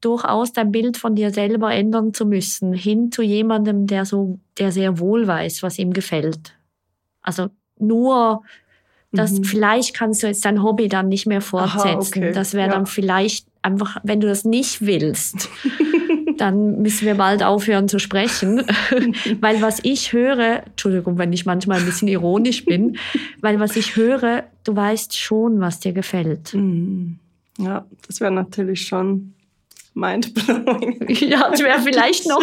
Speaker 5: durchaus dein Bild von dir selber ändern zu müssen, hin zu jemandem, der so, der sehr wohl weiß, was ihm gefällt. Also nur, dass
Speaker 4: Mhm.
Speaker 5: vielleicht kannst du jetzt dein Hobby dann nicht mehr fortsetzen.
Speaker 4: okay,
Speaker 5: Das wäre
Speaker 4: ja.
Speaker 5: dann vielleicht einfach, wenn du das nicht willst, dann müssen wir bald aufhören zu sprechen. weil was ich höre, Entschuldigung, wenn ich manchmal ein bisschen ironisch bin, weil was ich höre, du weißt schon, was dir gefällt.
Speaker 4: Mhm. ja das wäre natürlich schon mindblowing.
Speaker 5: Ja, es wäre vielleicht noch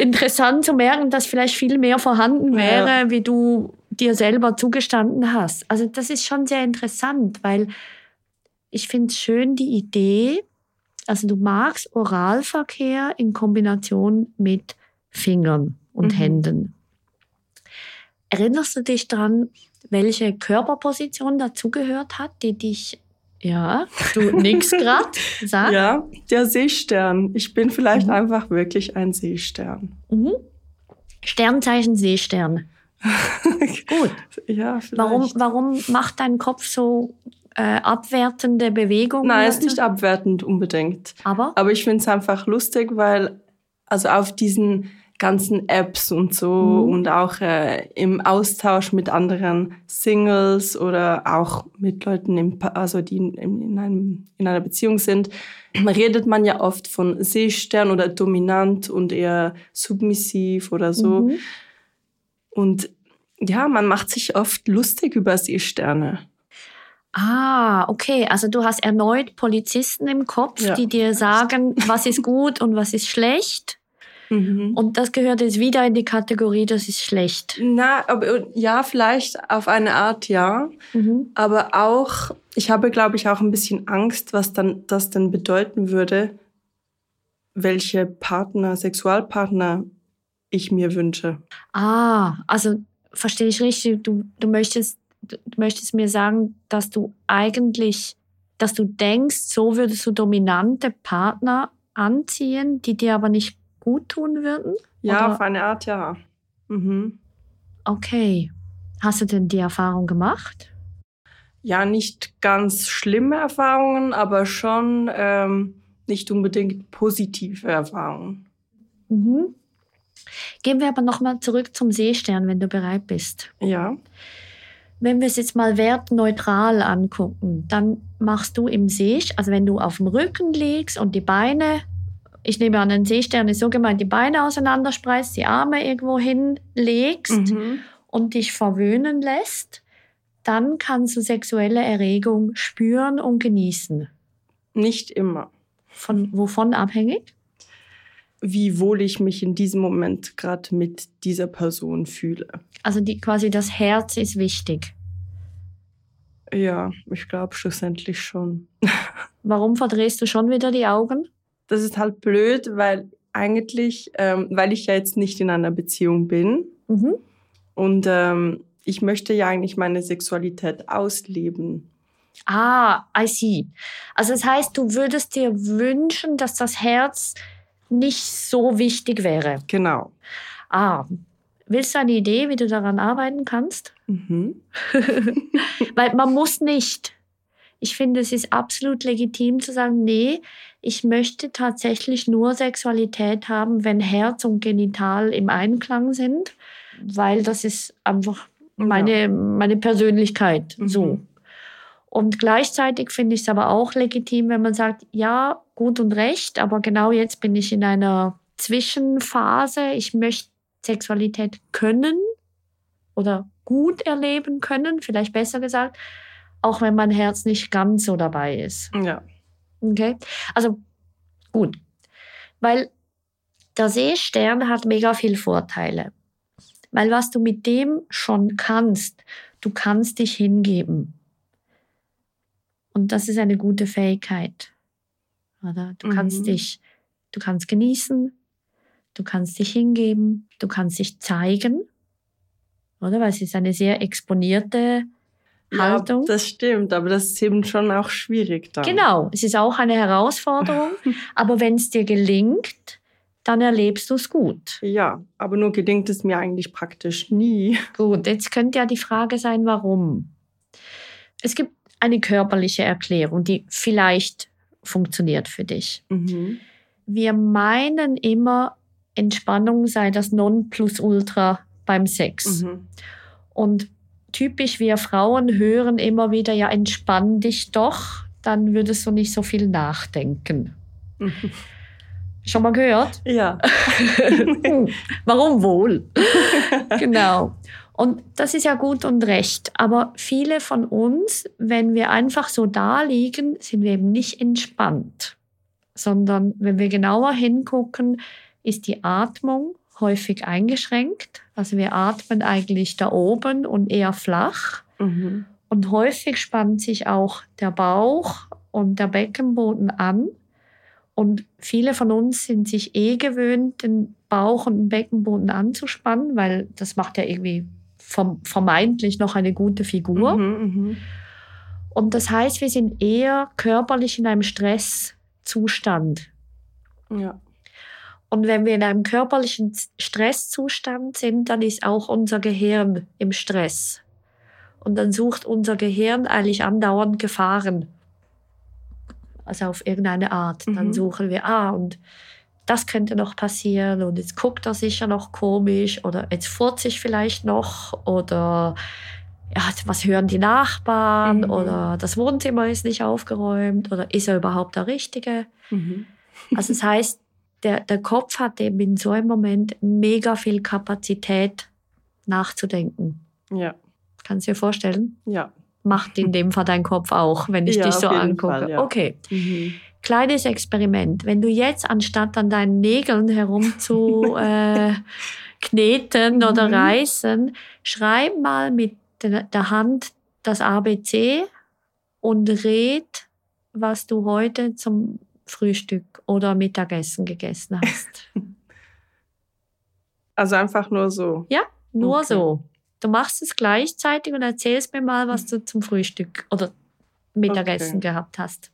Speaker 5: interessant zu merken, dass vielleicht viel mehr vorhanden wäre, wie du dir selber zugestanden hast. Also das ist schon sehr interessant, weil ich finde es schön, die Idee, also du magst Oralverkehr in Kombination mit Fingern und
Speaker 4: Mhm.
Speaker 5: Händen. Erinnerst du dich dran, welche Körperposition dazugehört hat, die dich, ja, du nix grad, sag.
Speaker 4: Ja, der Seestern. Ich bin vielleicht
Speaker 5: Mhm.
Speaker 4: einfach wirklich ein Seestern.
Speaker 5: Mhm. Sternzeichen Seestern. Gut.
Speaker 4: Ja, vielleicht.
Speaker 5: Warum, warum macht dein Kopf so äh, abwertende Bewegungen?
Speaker 4: Nein, ist nicht abwertend unbedingt.
Speaker 5: Aber?
Speaker 4: Aber ich finde es einfach lustig, weil also auf diesen ganzen Apps und so
Speaker 5: Mhm.
Speaker 4: und auch äh, im Austausch mit anderen Singles oder auch mit Leuten, im, Pa- also die in, in, einem, in einer Beziehung sind, redet man ja oft von Seestern oder dominant und eher submissiv oder so.
Speaker 5: Mhm.
Speaker 4: Und ja, man macht sich oft lustig über Seesterne.
Speaker 5: Ah, okay. Also du hast erneut Polizisten im Kopf,
Speaker 4: Ja.
Speaker 5: die dir sagen, was ist gut und was ist schlecht.
Speaker 4: Mhm.
Speaker 5: Und das gehört jetzt wieder in die Kategorie, das ist schlecht.
Speaker 4: Na, aber ja, vielleicht auf eine Art ja.
Speaker 5: Mhm.
Speaker 4: Aber auch, ich habe, glaube ich, auch ein bisschen Angst, was dann das dann bedeuten würde, welche Partner, Sexualpartner ich mir wünsche.
Speaker 5: Ah, also verstehe ich richtig, du, du möchtest du möchtest mir sagen, dass du eigentlich, dass du denkst, so würdest du dominante Partner anziehen, die dir aber nicht gut tun würden?
Speaker 4: Ja,
Speaker 5: Oder-
Speaker 4: auf eine Art ja. Mhm.
Speaker 5: Okay. Hast du denn die Erfahrung gemacht?
Speaker 4: Ja, nicht ganz schlimme Erfahrungen, aber schon ähm, nicht unbedingt positive Erfahrungen.
Speaker 5: Mhm. Gehen wir aber nochmal zurück zum Seestern, wenn du bereit bist.
Speaker 4: Ja.
Speaker 5: Wenn wir es jetzt mal wertneutral angucken, dann machst du im See, also wenn du auf dem Rücken liegst und die Beine, ich nehme an, ein Seestern ist so gemeint, die Beine auseinanderspreizst, die Arme irgendwo hinlegst
Speaker 4: Mhm.
Speaker 5: und dich verwöhnen lässt, dann kannst du sexuelle Erregung spüren und genießen.
Speaker 4: Nicht immer.
Speaker 5: Von wovon abhängig?
Speaker 4: Wie wohl ich mich in diesem Moment gerade mit dieser Person fühle.
Speaker 5: Also die, quasi das Herz ist wichtig.
Speaker 4: Ja, ich glaube schlussendlich schon.
Speaker 5: Warum verdrehst du schon wieder die Augen?
Speaker 4: Das ist halt blöd, weil eigentlich, ähm, weil ich ja jetzt nicht in einer Beziehung bin
Speaker 5: Mhm.
Speaker 4: und ähm, ich möchte ja eigentlich meine Sexualität ausleben.
Speaker 5: Ah, I see. Also das heißt, du würdest dir wünschen, dass das Herz nicht so wichtig wäre.
Speaker 4: Genau.
Speaker 5: Ah, willst du eine Idee, wie du daran arbeiten kannst?
Speaker 4: Mhm.
Speaker 5: Weil man muss nicht. Ich finde, es ist absolut legitim zu sagen, nee, ich möchte tatsächlich nur Sexualität haben, wenn Herz und Genital im Einklang sind, weil das ist einfach meine, meine Persönlichkeit
Speaker 4: Mhm.
Speaker 5: so. Und gleichzeitig finde ich es aber auch legitim, wenn man sagt, ja, gut und recht, aber genau jetzt bin ich in einer Zwischenphase. Ich möchte Sexualität können oder gut erleben können, vielleicht besser gesagt, auch wenn mein Herz nicht ganz so dabei ist.
Speaker 4: Ja.
Speaker 5: Okay? Also gut, weil der Seestern hat mega viel Vorteile. Weil was du mit dem schon kannst, du kannst dich hingeben. Und das ist eine gute Fähigkeit. Oder? Du kannst
Speaker 4: Mhm.
Speaker 5: dich, du kannst genießen, du kannst dich hingeben, du kannst dich zeigen. Oder? Weil es ist eine sehr exponierte Haltung.
Speaker 4: Ja, das stimmt, aber das ist eben schon auch schwierig dann.
Speaker 5: Genau, es ist auch eine Herausforderung, aber wenn es dir gelingt, dann erlebst du es gut.
Speaker 4: Ja, aber nur gelingt es mir eigentlich praktisch nie.
Speaker 5: Gut, jetzt könnte ja die Frage sein, warum. Es gibt eine körperliche Erklärung, die vielleicht funktioniert für dich.
Speaker 4: Mhm.
Speaker 5: Wir meinen immer, Entspannung sei das Nonplusultra beim Sex.
Speaker 4: Mhm.
Speaker 5: Und typisch wir Frauen hören immer wieder, ja, entspann dich doch, dann würdest du nicht so viel nachdenken.
Speaker 4: Mhm.
Speaker 5: Schon mal gehört?
Speaker 4: Ja.
Speaker 5: Hm, Warum wohl? genau. Und das ist ja gut und recht. Aber viele von uns, wenn wir einfach so da liegen, sind wir eben nicht entspannt. Sondern wenn wir genauer hingucken, ist die Atmung häufig eingeschränkt. Also wir atmen eigentlich da oben und eher flach.
Speaker 4: Mhm.
Speaker 5: Und häufig spannt sich auch der Bauch und der Beckenboden an. Und viele von uns sind sich eh gewöhnt, den Bauch und den Beckenboden anzuspannen, weil das macht ja irgendwie vermeintlich noch eine gute Figur.
Speaker 4: Mhm,
Speaker 5: Und das heißt, wir sind eher körperlich in einem Stresszustand.
Speaker 4: Ja.
Speaker 5: Und wenn wir in einem körperlichen Stresszustand sind, dann ist auch unser Gehirn im Stress. Und dann sucht unser Gehirn eigentlich andauernd Gefahren. Also auf irgendeine Art. Dann
Speaker 4: Mhm.
Speaker 5: suchen wir, ah, und das könnte noch passieren und jetzt guckt er sicher noch komisch oder jetzt furzt sich vielleicht noch oder ja, was hören die Nachbarn
Speaker 4: Mhm.
Speaker 5: oder das Wohnzimmer ist nicht aufgeräumt oder ist er überhaupt der Richtige?
Speaker 4: Mhm.
Speaker 5: Also das heißt, der, der Kopf hat eben in so einem Moment mega viel Kapazität nachzudenken.
Speaker 4: Ja.
Speaker 5: Kannst du dir vorstellen?
Speaker 4: Ja.
Speaker 5: Macht in dem Fall dein Kopf auch, wenn ich
Speaker 4: Ja,
Speaker 5: dich so angucke.
Speaker 4: Fall, ja.
Speaker 5: Okay,
Speaker 4: Mhm.
Speaker 5: Kleines Experiment. Wenn du jetzt anstatt an deinen Nägeln herum zu äh, kneten oder
Speaker 4: Mhm.
Speaker 5: reißen, schreib mal mit der Hand das ABC und red, was du heute zum Frühstück oder Mittagessen gegessen hast.
Speaker 4: Also einfach nur so.
Speaker 5: Ja, nur
Speaker 4: Okay.
Speaker 5: so. Du machst es gleichzeitig und erzählst mir mal, was du zum Frühstück oder Mittagessen
Speaker 4: Okay.
Speaker 5: gehabt hast.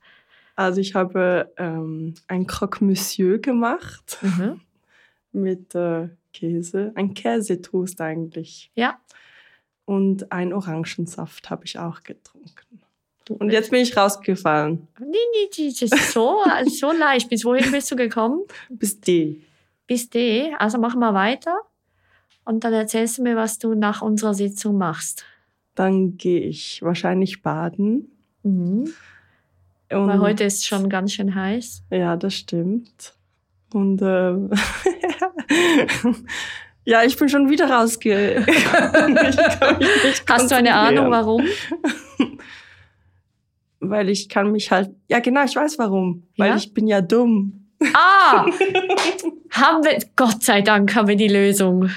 Speaker 4: Also ich habe ähm, ein Croque Monsieur gemacht
Speaker 5: Mhm.
Speaker 4: mit äh, Käse. Ein Käsetoast eigentlich.
Speaker 5: Ja.
Speaker 4: Und ein Orangensaft habe ich auch getrunken. Und jetzt bin ich rausgefallen.
Speaker 5: Nee, nee, das ist so, so leicht. Bis wohin bist du gekommen?
Speaker 4: Bis D.
Speaker 5: Bis D. Also machen wir weiter. Und dann erzählst du mir, was du nach unserer Sitzung machst.
Speaker 4: Dann gehe ich wahrscheinlich baden.
Speaker 5: Mhm.
Speaker 4: Und
Speaker 5: Weil heute ist schon ganz schön heiß.
Speaker 4: Ja, das stimmt. Und ähm, Ja, ich bin schon wieder rausgekommen.
Speaker 5: Hast du eine Ahnung, warum?
Speaker 4: Weil ich kann mich halt, ja genau, ich weiß warum. Weil
Speaker 5: Ja?
Speaker 4: ich bin ja dumm.
Speaker 5: Ah, haben wir, Gott sei Dank haben wir die Lösung.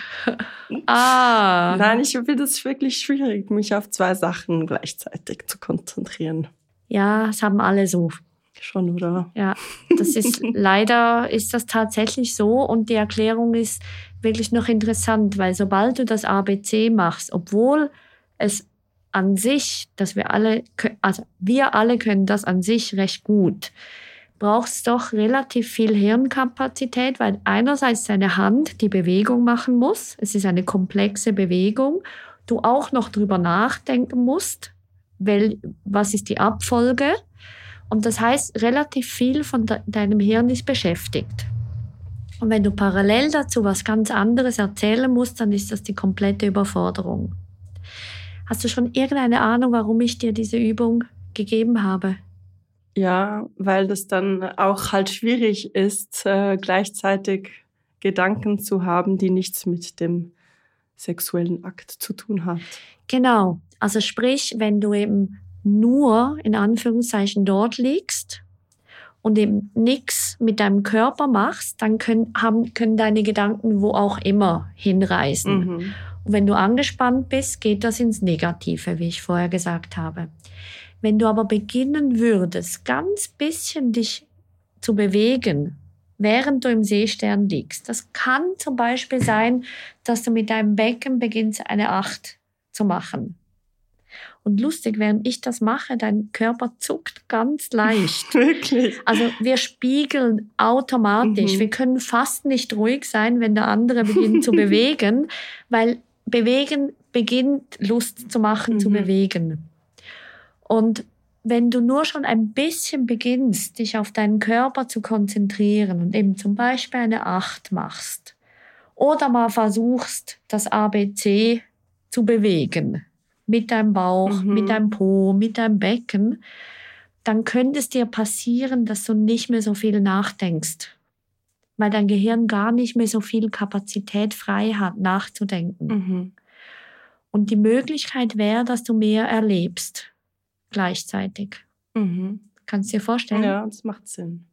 Speaker 5: Ah,
Speaker 4: Nein, ich finde es wirklich schwierig, mich auf zwei Sachen gleichzeitig zu konzentrieren.
Speaker 5: Ja, es haben alle so.
Speaker 4: Schon, oder?
Speaker 5: Ja, das ist leider ist das tatsächlich so und die Erklärung ist wirklich noch interessant, weil sobald du das ABC machst, obwohl es an sich, dass wir alle, also wir alle können das an sich recht gut, brauchst doch relativ viel Hirnkapazität, weil einerseits deine Hand die Bewegung machen muss, es ist eine komplexe Bewegung, du auch noch drüber nachdenken musst, wel, was ist die Abfolge und das heißt, relativ viel von de deinem Hirn ist beschäftigt. Und wenn du parallel dazu was ganz anderes erzählen musst, dann ist das die komplette Überforderung. Hast du schon irgendeine Ahnung, warum ich dir diese Übung gegeben habe?
Speaker 4: Ja, weil das dann auch halt schwierig ist, äh, gleichzeitig Gedanken zu haben, die nichts mit dem sexuellen Akt zu tun hat.
Speaker 5: Genau. Also sprich, wenn du eben nur in Anführungszeichen dort liegst und eben nichts mit deinem Körper machst, dann können, haben, können deine Gedanken wo auch immer hinreisen.
Speaker 4: Mhm.
Speaker 5: Und wenn du angespannt bist, geht das ins Negative, wie ich vorher gesagt habe. Wenn du aber beginnen würdest, ganz bisschen dich zu bewegen, während du im Seestern liegst, das kann zum Beispiel sein, dass du mit deinem Becken beginnst, eine Acht zu machen. Und lustig, während ich das mache, dein Körper zuckt ganz leicht.
Speaker 4: Wirklich.
Speaker 5: Also wir spiegeln automatisch.
Speaker 4: Mhm.
Speaker 5: Wir können fast nicht ruhig sein, wenn der andere beginnt zu bewegen, weil bewegen beginnt Lust zu machen, zu
Speaker 4: Mhm.
Speaker 5: bewegen. Und wenn du nur schon ein bisschen beginnst, dich auf deinen Körper zu konzentrieren und eben zum Beispiel eine Acht machst oder mal versuchst, das ABC zu bewegen mit deinem Bauch,
Speaker 4: Mhm.
Speaker 5: mit deinem Po, mit deinem Becken, dann könnte es dir passieren, dass du nicht mehr so viel nachdenkst, weil dein Gehirn gar nicht mehr so viel Kapazität frei hat, nachzudenken.
Speaker 4: Mhm.
Speaker 5: Und die Möglichkeit wäre, dass du mehr erlebst gleichzeitig.
Speaker 4: Mhm.
Speaker 5: Kannst du dir vorstellen?
Speaker 4: Ja, das macht Sinn.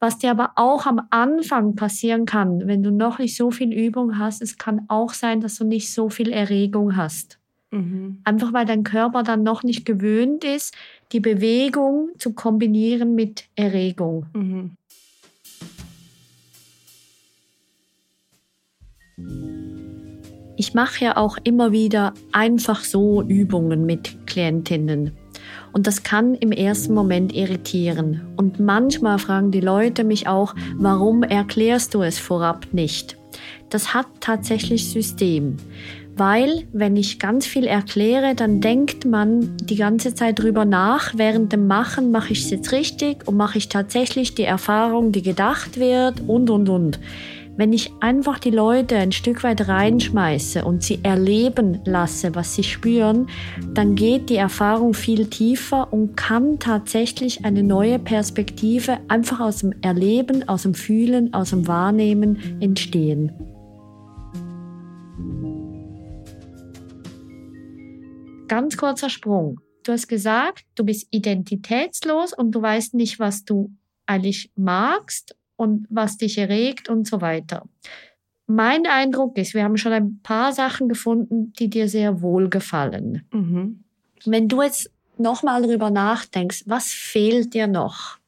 Speaker 5: Was dir aber auch am Anfang passieren kann, wenn du noch nicht so viel Übung hast, es kann auch sein, dass du nicht so viel Erregung hast.
Speaker 4: Mhm.
Speaker 5: Einfach weil dein Körper dann noch nicht gewöhnt ist, die Bewegung zu kombinieren mit Erregung.
Speaker 4: Mhm.
Speaker 5: Ich mache ja auch immer wieder einfach so Übungen mit Klientinnen. Und das kann im ersten Moment irritieren. Und manchmal fragen die Leute mich auch, warum erklärst du es vorab nicht? Das hat tatsächlich System. Weil, wenn ich ganz viel erkläre, dann denkt man die ganze Zeit drüber nach. Während dem Machen mache ich es jetzt richtig und mache ich tatsächlich die Erfahrung, die gedacht wird und, und, und. Wenn ich einfach die Leute ein Stück weit reinschmeiße und sie erleben lasse, was sie spüren, dann geht die Erfahrung viel tiefer und kann tatsächlich eine neue Perspektive einfach aus dem Erleben, aus dem Fühlen, aus dem Wahrnehmen entstehen. Ganz kurzer Sprung. Du hast gesagt, du bist identitätslos und du weißt nicht, was du eigentlich magst und was dich erregt und so weiter. Mein Eindruck ist, wir haben schon ein paar Sachen gefunden, die dir sehr wohl gefallen.
Speaker 4: Mhm.
Speaker 5: Wenn du jetzt nochmal drüber nachdenkst, was fehlt dir noch?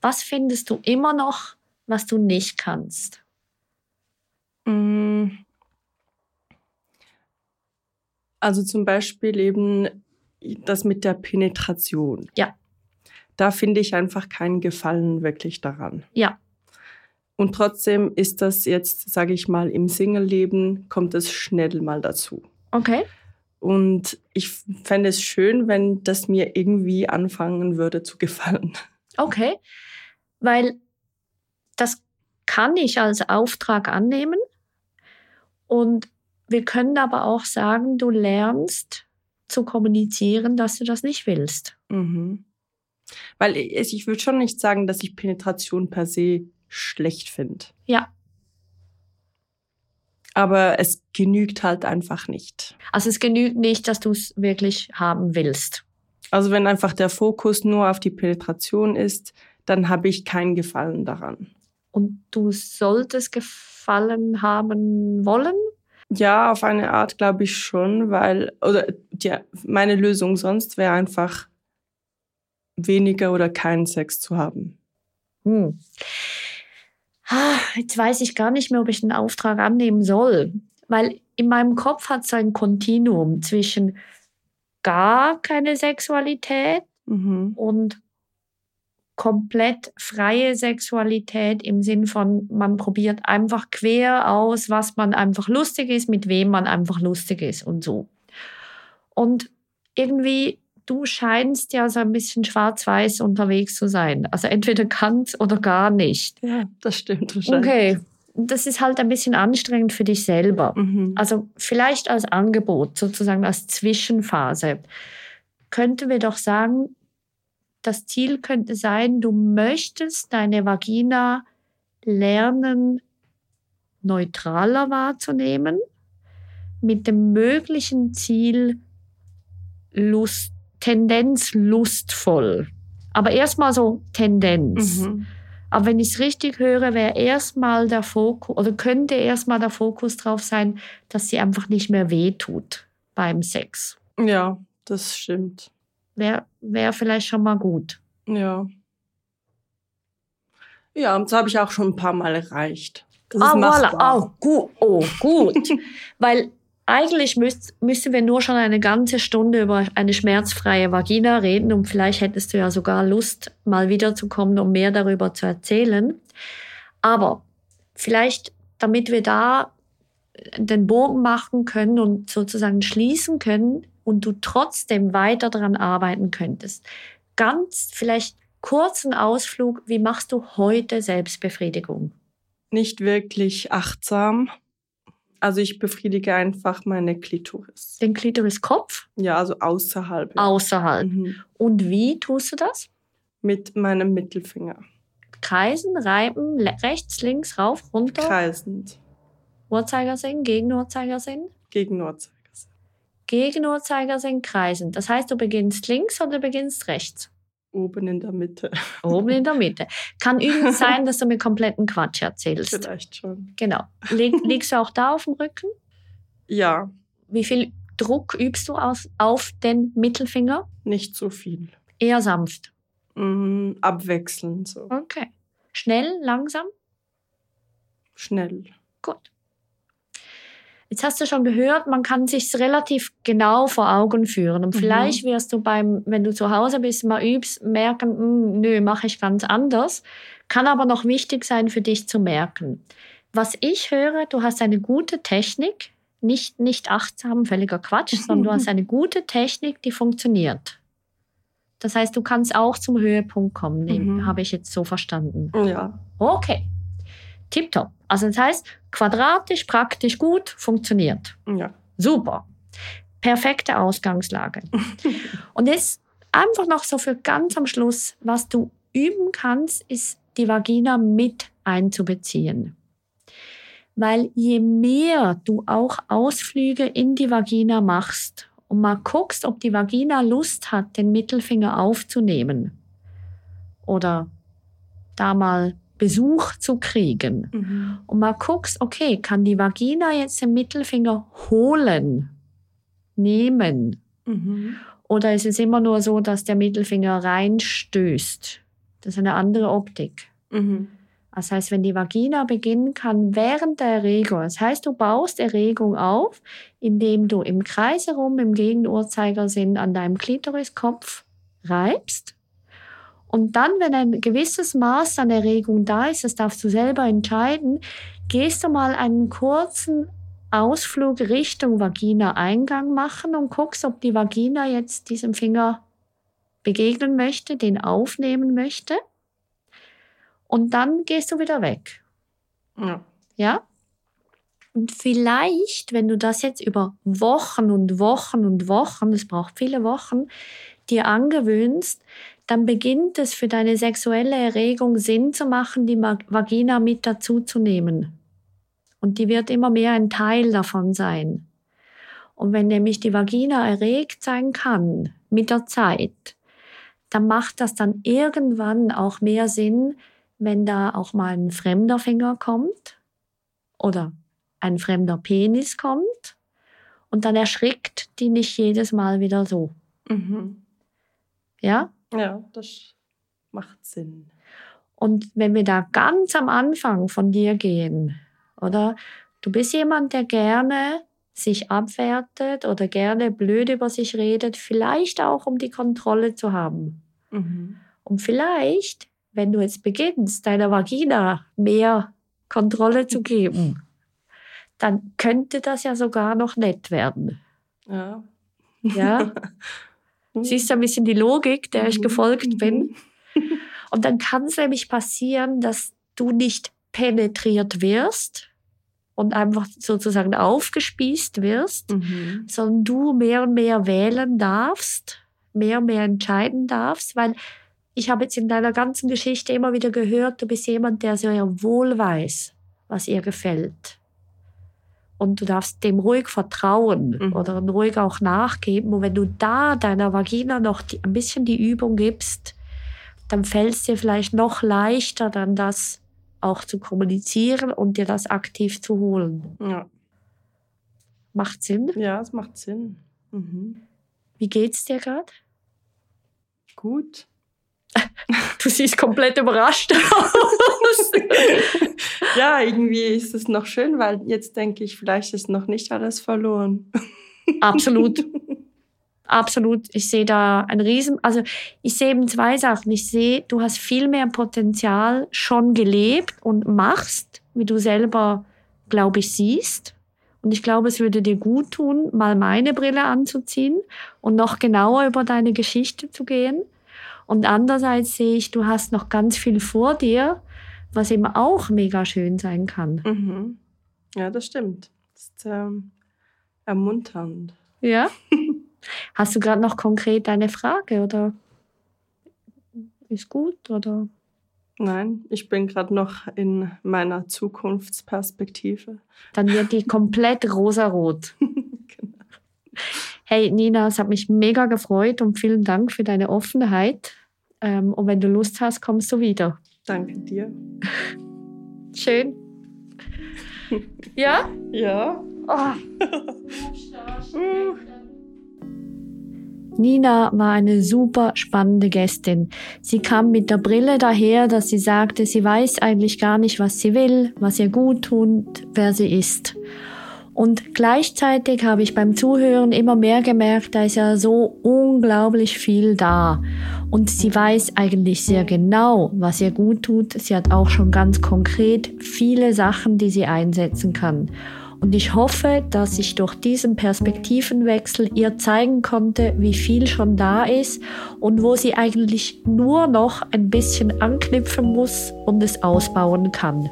Speaker 5: Was findest du immer noch, was du nicht kannst?
Speaker 4: Mm. Also zum Beispiel eben das mit der Penetration.
Speaker 5: Ja.
Speaker 4: Da finde ich einfach keinen Gefallen wirklich daran.
Speaker 5: Ja,
Speaker 4: Und trotzdem ist das jetzt, sage ich mal, im Single-Leben kommt es schnell mal dazu.
Speaker 5: okay.
Speaker 4: Und ich fände es schön, wenn das mir irgendwie anfangen würde zu gefallen.
Speaker 5: Okay, weil das kann ich als Auftrag annehmen und wir können aber auch sagen, du lernst zu kommunizieren, dass du das nicht willst.
Speaker 4: Mhm. Weil ich, ich würde schon nicht sagen, dass ich Penetration per se schlecht finde.
Speaker 5: Ja,
Speaker 4: Aber es genügt halt einfach nicht.
Speaker 5: Also es genügt nicht, dass du es wirklich haben willst.
Speaker 4: Also wenn einfach der Fokus nur auf die Penetration ist, dann habe ich keinen Gefallen daran.
Speaker 5: Und du solltest Gefallen haben wollen?
Speaker 4: Ja, auf eine Art glaube ich schon, weil, oder ja, meine Lösung sonst wäre einfach weniger oder keinen Sex zu haben.
Speaker 5: Hm. Jetzt weiß ich gar nicht mehr, ob ich den Auftrag annehmen soll, weil in meinem Kopf hat es ein Kontinuum zwischen gar keine Sexualität
Speaker 4: Mhm.
Speaker 5: und komplett freie Sexualität im Sinn von, man probiert einfach quer aus, was man einfach lustig ist, mit wem man einfach lustig ist und so. Und irgendwie, du scheinst ja so ein bisschen schwarz-weiß unterwegs zu sein. Also entweder ganz oder gar nicht.
Speaker 4: Ja, das stimmt wahrscheinlich.
Speaker 5: Okay, das ist halt ein bisschen anstrengend für dich selber.
Speaker 4: Mhm.
Speaker 5: Also vielleicht als Angebot, sozusagen als Zwischenphase, könnten wir doch sagen, das Ziel könnte sein, du möchtest deine Vagina lernen, neutraler wahrzunehmen, mit dem möglichen Ziel, Lust, Tendenz lustvoll. Aber erstmal so Tendenz.
Speaker 4: Mhm.
Speaker 5: Aber wenn ich es richtig höre, wäre erstmal der Fokus oder könnte erstmal der Fokus drauf sein, dass sie einfach nicht mehr wehtut beim Sex.
Speaker 4: Ja, das stimmt.
Speaker 5: Wäre wär vielleicht schon mal gut.
Speaker 4: Ja. Ja, und das habe ich auch schon ein paar Mal erreicht. Das
Speaker 5: ah, voilà.
Speaker 4: machbar.
Speaker 5: Oh, gut. Oh, gut. Weil eigentlich müsst, müssten wir nur schon eine ganze Stunde über eine schmerzfreie Vagina reden und vielleicht hättest du ja sogar Lust, mal wiederzukommen, um mehr darüber zu erzählen. Aber vielleicht, damit wir da den Bogen machen können und sozusagen schließen können und du trotzdem weiter daran arbeiten könntest. Ganz vielleicht kurzen Ausflug, wie machst du heute Selbstbefriedigung?
Speaker 4: Nicht wirklich achtsam. Also ich befriedige einfach meine Klitoris.
Speaker 5: Den Klitoriskopf
Speaker 4: Ja, also außerhalb.
Speaker 5: außerhalb.
Speaker 4: Mhm.
Speaker 5: Und wie tust du das?
Speaker 4: Mit meinem Mittelfinger.
Speaker 5: Kreisen, reiben, rechts, links, rauf, runter,
Speaker 4: Kreisend.
Speaker 5: Uhrzeigersinn, gegen Uhrzeigersinn,
Speaker 4: Gegen Uhrzeigersinn.
Speaker 5: Gegen Uhrzeigersinn, kreisen. Das heißt, du beginnst links oder du beginnst rechts?
Speaker 4: Oben in der Mitte.
Speaker 5: Oben in der Mitte. Kann übrigens sein, dass du mir kompletten Quatsch erzählst.
Speaker 4: Vielleicht schon.
Speaker 5: Genau. Leg, liegst du auch da auf dem Rücken?
Speaker 4: Ja,
Speaker 5: Wie viel Druck übst du aus, auf den Mittelfinger?
Speaker 4: nicht so viel.
Speaker 5: Eher sanft.
Speaker 4: Mhm, abwechselnd so.
Speaker 5: Okay. Schnell, langsam?
Speaker 4: Schnell.
Speaker 5: Gut. Jetzt hast du schon gehört, man kann sich relativ genau vor Augen führen. Und
Speaker 4: Mhm.
Speaker 5: vielleicht wirst du beim, wenn du zu Hause bist, mal übst, merken, "Hm, nö, mache ich ganz anders. Kann aber noch wichtig sein für dich zu merken. Was ich höre, du hast eine gute Technik, nicht, nicht achtsam, völliger Quatsch, sondern du hast eine gute Technik, die funktioniert. Das heißt, du kannst auch zum Höhepunkt kommen,
Speaker 4: Mhm.
Speaker 5: habe ich jetzt so verstanden.
Speaker 4: Ja.
Speaker 5: Okay. Tipptopp. Also das heißt, quadratisch, praktisch gut, funktioniert.
Speaker 4: Ja.
Speaker 5: Super. Perfekte Ausgangslage. Und jetzt einfach noch so für ganz am Schluss, was du üben kannst, ist die Vagina mit einzubeziehen. Weil je mehr du auch Ausflüge in die Vagina machst und mal guckst, ob die Vagina Lust hat, den Mittelfinger aufzunehmen oder da mal Besuch zu kriegen
Speaker 4: Mhm.
Speaker 5: und mal guckst, okay, kann die Vagina jetzt den Mittelfinger holen, nehmen?
Speaker 4: Mhm.
Speaker 5: Oder ist es immer nur so, dass der Mittelfinger reinstößt? Das ist eine andere Optik.
Speaker 4: Mhm.
Speaker 5: Das heißt, wenn die Vagina beginnen kann während der Erregung, das heißt, du baust Erregung auf, indem du im Kreis herum, im Gegenuhrzeigersinn an deinem Klitoriskopf reibst. Und dann, wenn ein gewisses Maß an Erregung da ist, das darfst du selber entscheiden, gehst du mal einen kurzen Ausflug Richtung Vagina-Eingang machen und guckst, ob die Vagina jetzt diesem Finger begegnen möchte, den aufnehmen möchte. Und dann gehst du wieder weg.
Speaker 4: Ja.
Speaker 5: Ja? Und vielleicht, wenn du das jetzt über Wochen und Wochen und Wochen, es braucht viele Wochen, dir angewöhnst, dann beginnt es für deine sexuelle Erregung Sinn zu machen, die Vagina mit dazu zu nehmen. und die wird immer mehr ein Teil davon sein. Und wenn nämlich die Vagina erregt sein kann mit der Zeit, dann macht das dann irgendwann auch mehr Sinn, wenn da auch mal ein fremder Finger kommt oder ein fremder Penis kommt und dann erschrickt die nicht jedes Mal wieder so.
Speaker 4: Mhm.
Speaker 5: Ja?
Speaker 4: Ja, das macht Sinn.
Speaker 5: Und wenn wir da ganz am Anfang von dir gehen, oder du bist jemand, der gerne sich abwertet oder gerne blöd über sich redet, vielleicht auch um die Kontrolle zu haben.
Speaker 4: Mhm.
Speaker 5: Und vielleicht, wenn du jetzt beginnst, deiner Vagina mehr Kontrolle zu geben, dann könnte das ja sogar noch nett werden.
Speaker 4: Ja.
Speaker 5: Ja? Siehst du ein bisschen die Logik, der ich
Speaker 4: Mhm.
Speaker 5: gefolgt bin?
Speaker 4: Mhm.
Speaker 5: Und dann kann es nämlich passieren, dass du nicht penetriert wirst und einfach sozusagen aufgespießt wirst,
Speaker 4: Mhm.
Speaker 5: sondern du mehr und mehr wählen darfst, mehr und mehr entscheiden darfst, weil ich habe jetzt in deiner ganzen Geschichte immer wieder gehört, du bist jemand, der sehr wohl weiß, was ihr gefällt. Und du darfst dem ruhig vertrauen
Speaker 4: Mhm.
Speaker 5: oder ruhig auch nachgeben. Und wenn du da deiner Vagina noch die, ein bisschen die Übung gibst, dann fällt es dir vielleicht noch leichter, dann das auch zu kommunizieren und dir das aktiv zu holen.
Speaker 4: Ja.
Speaker 5: Macht Sinn?
Speaker 4: ja, es macht Sinn. Mhm.
Speaker 5: Wie geht's dir gerade?
Speaker 4: Gut.
Speaker 5: Du siehst komplett überrascht aus.
Speaker 4: Ja, irgendwie ist es noch schön, weil jetzt denke ich, vielleicht ist noch nicht alles verloren.
Speaker 5: Absolut. Absolut. Ich sehe da ein Riesen, also ich sehe eben zwei Sachen. Ich sehe, du hast viel mehr Potenzial schon gelebt und machst, wie du selber, glaube ich, siehst. Und ich glaube, es würde dir gut tun, mal meine Brille anzuziehen und noch genauer über deine Geschichte zu gehen. Und andererseits sehe ich, du hast noch ganz viel vor dir, was eben auch mega schön sein kann.
Speaker 4: Mhm. Ja, das stimmt. Das ist ähm, ermunternd.
Speaker 5: Ja? Hast du gerade noch konkret eine Frage oder ist gut oder?
Speaker 4: Nein, ich bin gerade noch in meiner Zukunftsperspektive.
Speaker 5: Dann wird die komplett rosarot.
Speaker 4: Genau.
Speaker 5: Hey Nina, es hat mich mega gefreut und vielen Dank für deine Offenheit. Ähm, und wenn du Lust hast, kommst du wieder.
Speaker 4: Danke dir.
Speaker 5: Schön. Ja?
Speaker 4: Ja.
Speaker 5: Oh. Nina war eine super spannende Gästin. Sie kam mit der Brille daher, dass sie sagte, sie weiß eigentlich gar nicht, was sie will, was ihr gut tut, wer sie ist. Und gleichzeitig habe ich beim Zuhören immer mehr gemerkt, da ist ja so unglaublich viel da. Und sie weiß eigentlich sehr genau, was ihr gut tut. Sie hat auch schon ganz konkret viele Sachen, die sie einsetzen kann. Und ich hoffe, dass ich durch diesen Perspektivenwechsel ihr zeigen konnte, wie viel schon da ist und wo sie eigentlich nur noch ein bisschen anknüpfen muss und es ausbauen kann.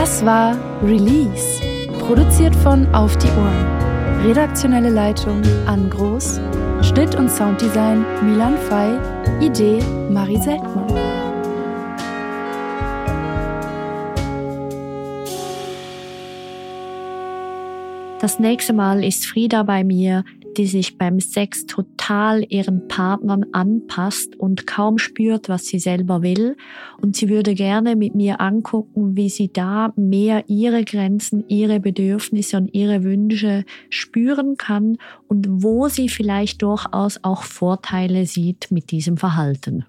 Speaker 6: Das war Release, produziert von Auf die Ohren. Redaktionelle Leitung Ann Groß, Schnitt und Sounddesign Milan Fey, Idee Marie Seltmann.
Speaker 5: Das nächste Mal ist Frieda bei mir, die sich beim Sex total ihren Partnern anpasst und kaum spürt, was sie selber will. Und sie würde gerne mit mir angucken, wie sie da mehr ihre Grenzen, ihre Bedürfnisse und ihre Wünsche spüren kann und wo sie vielleicht durchaus auch Vorteile sieht mit diesem Verhalten.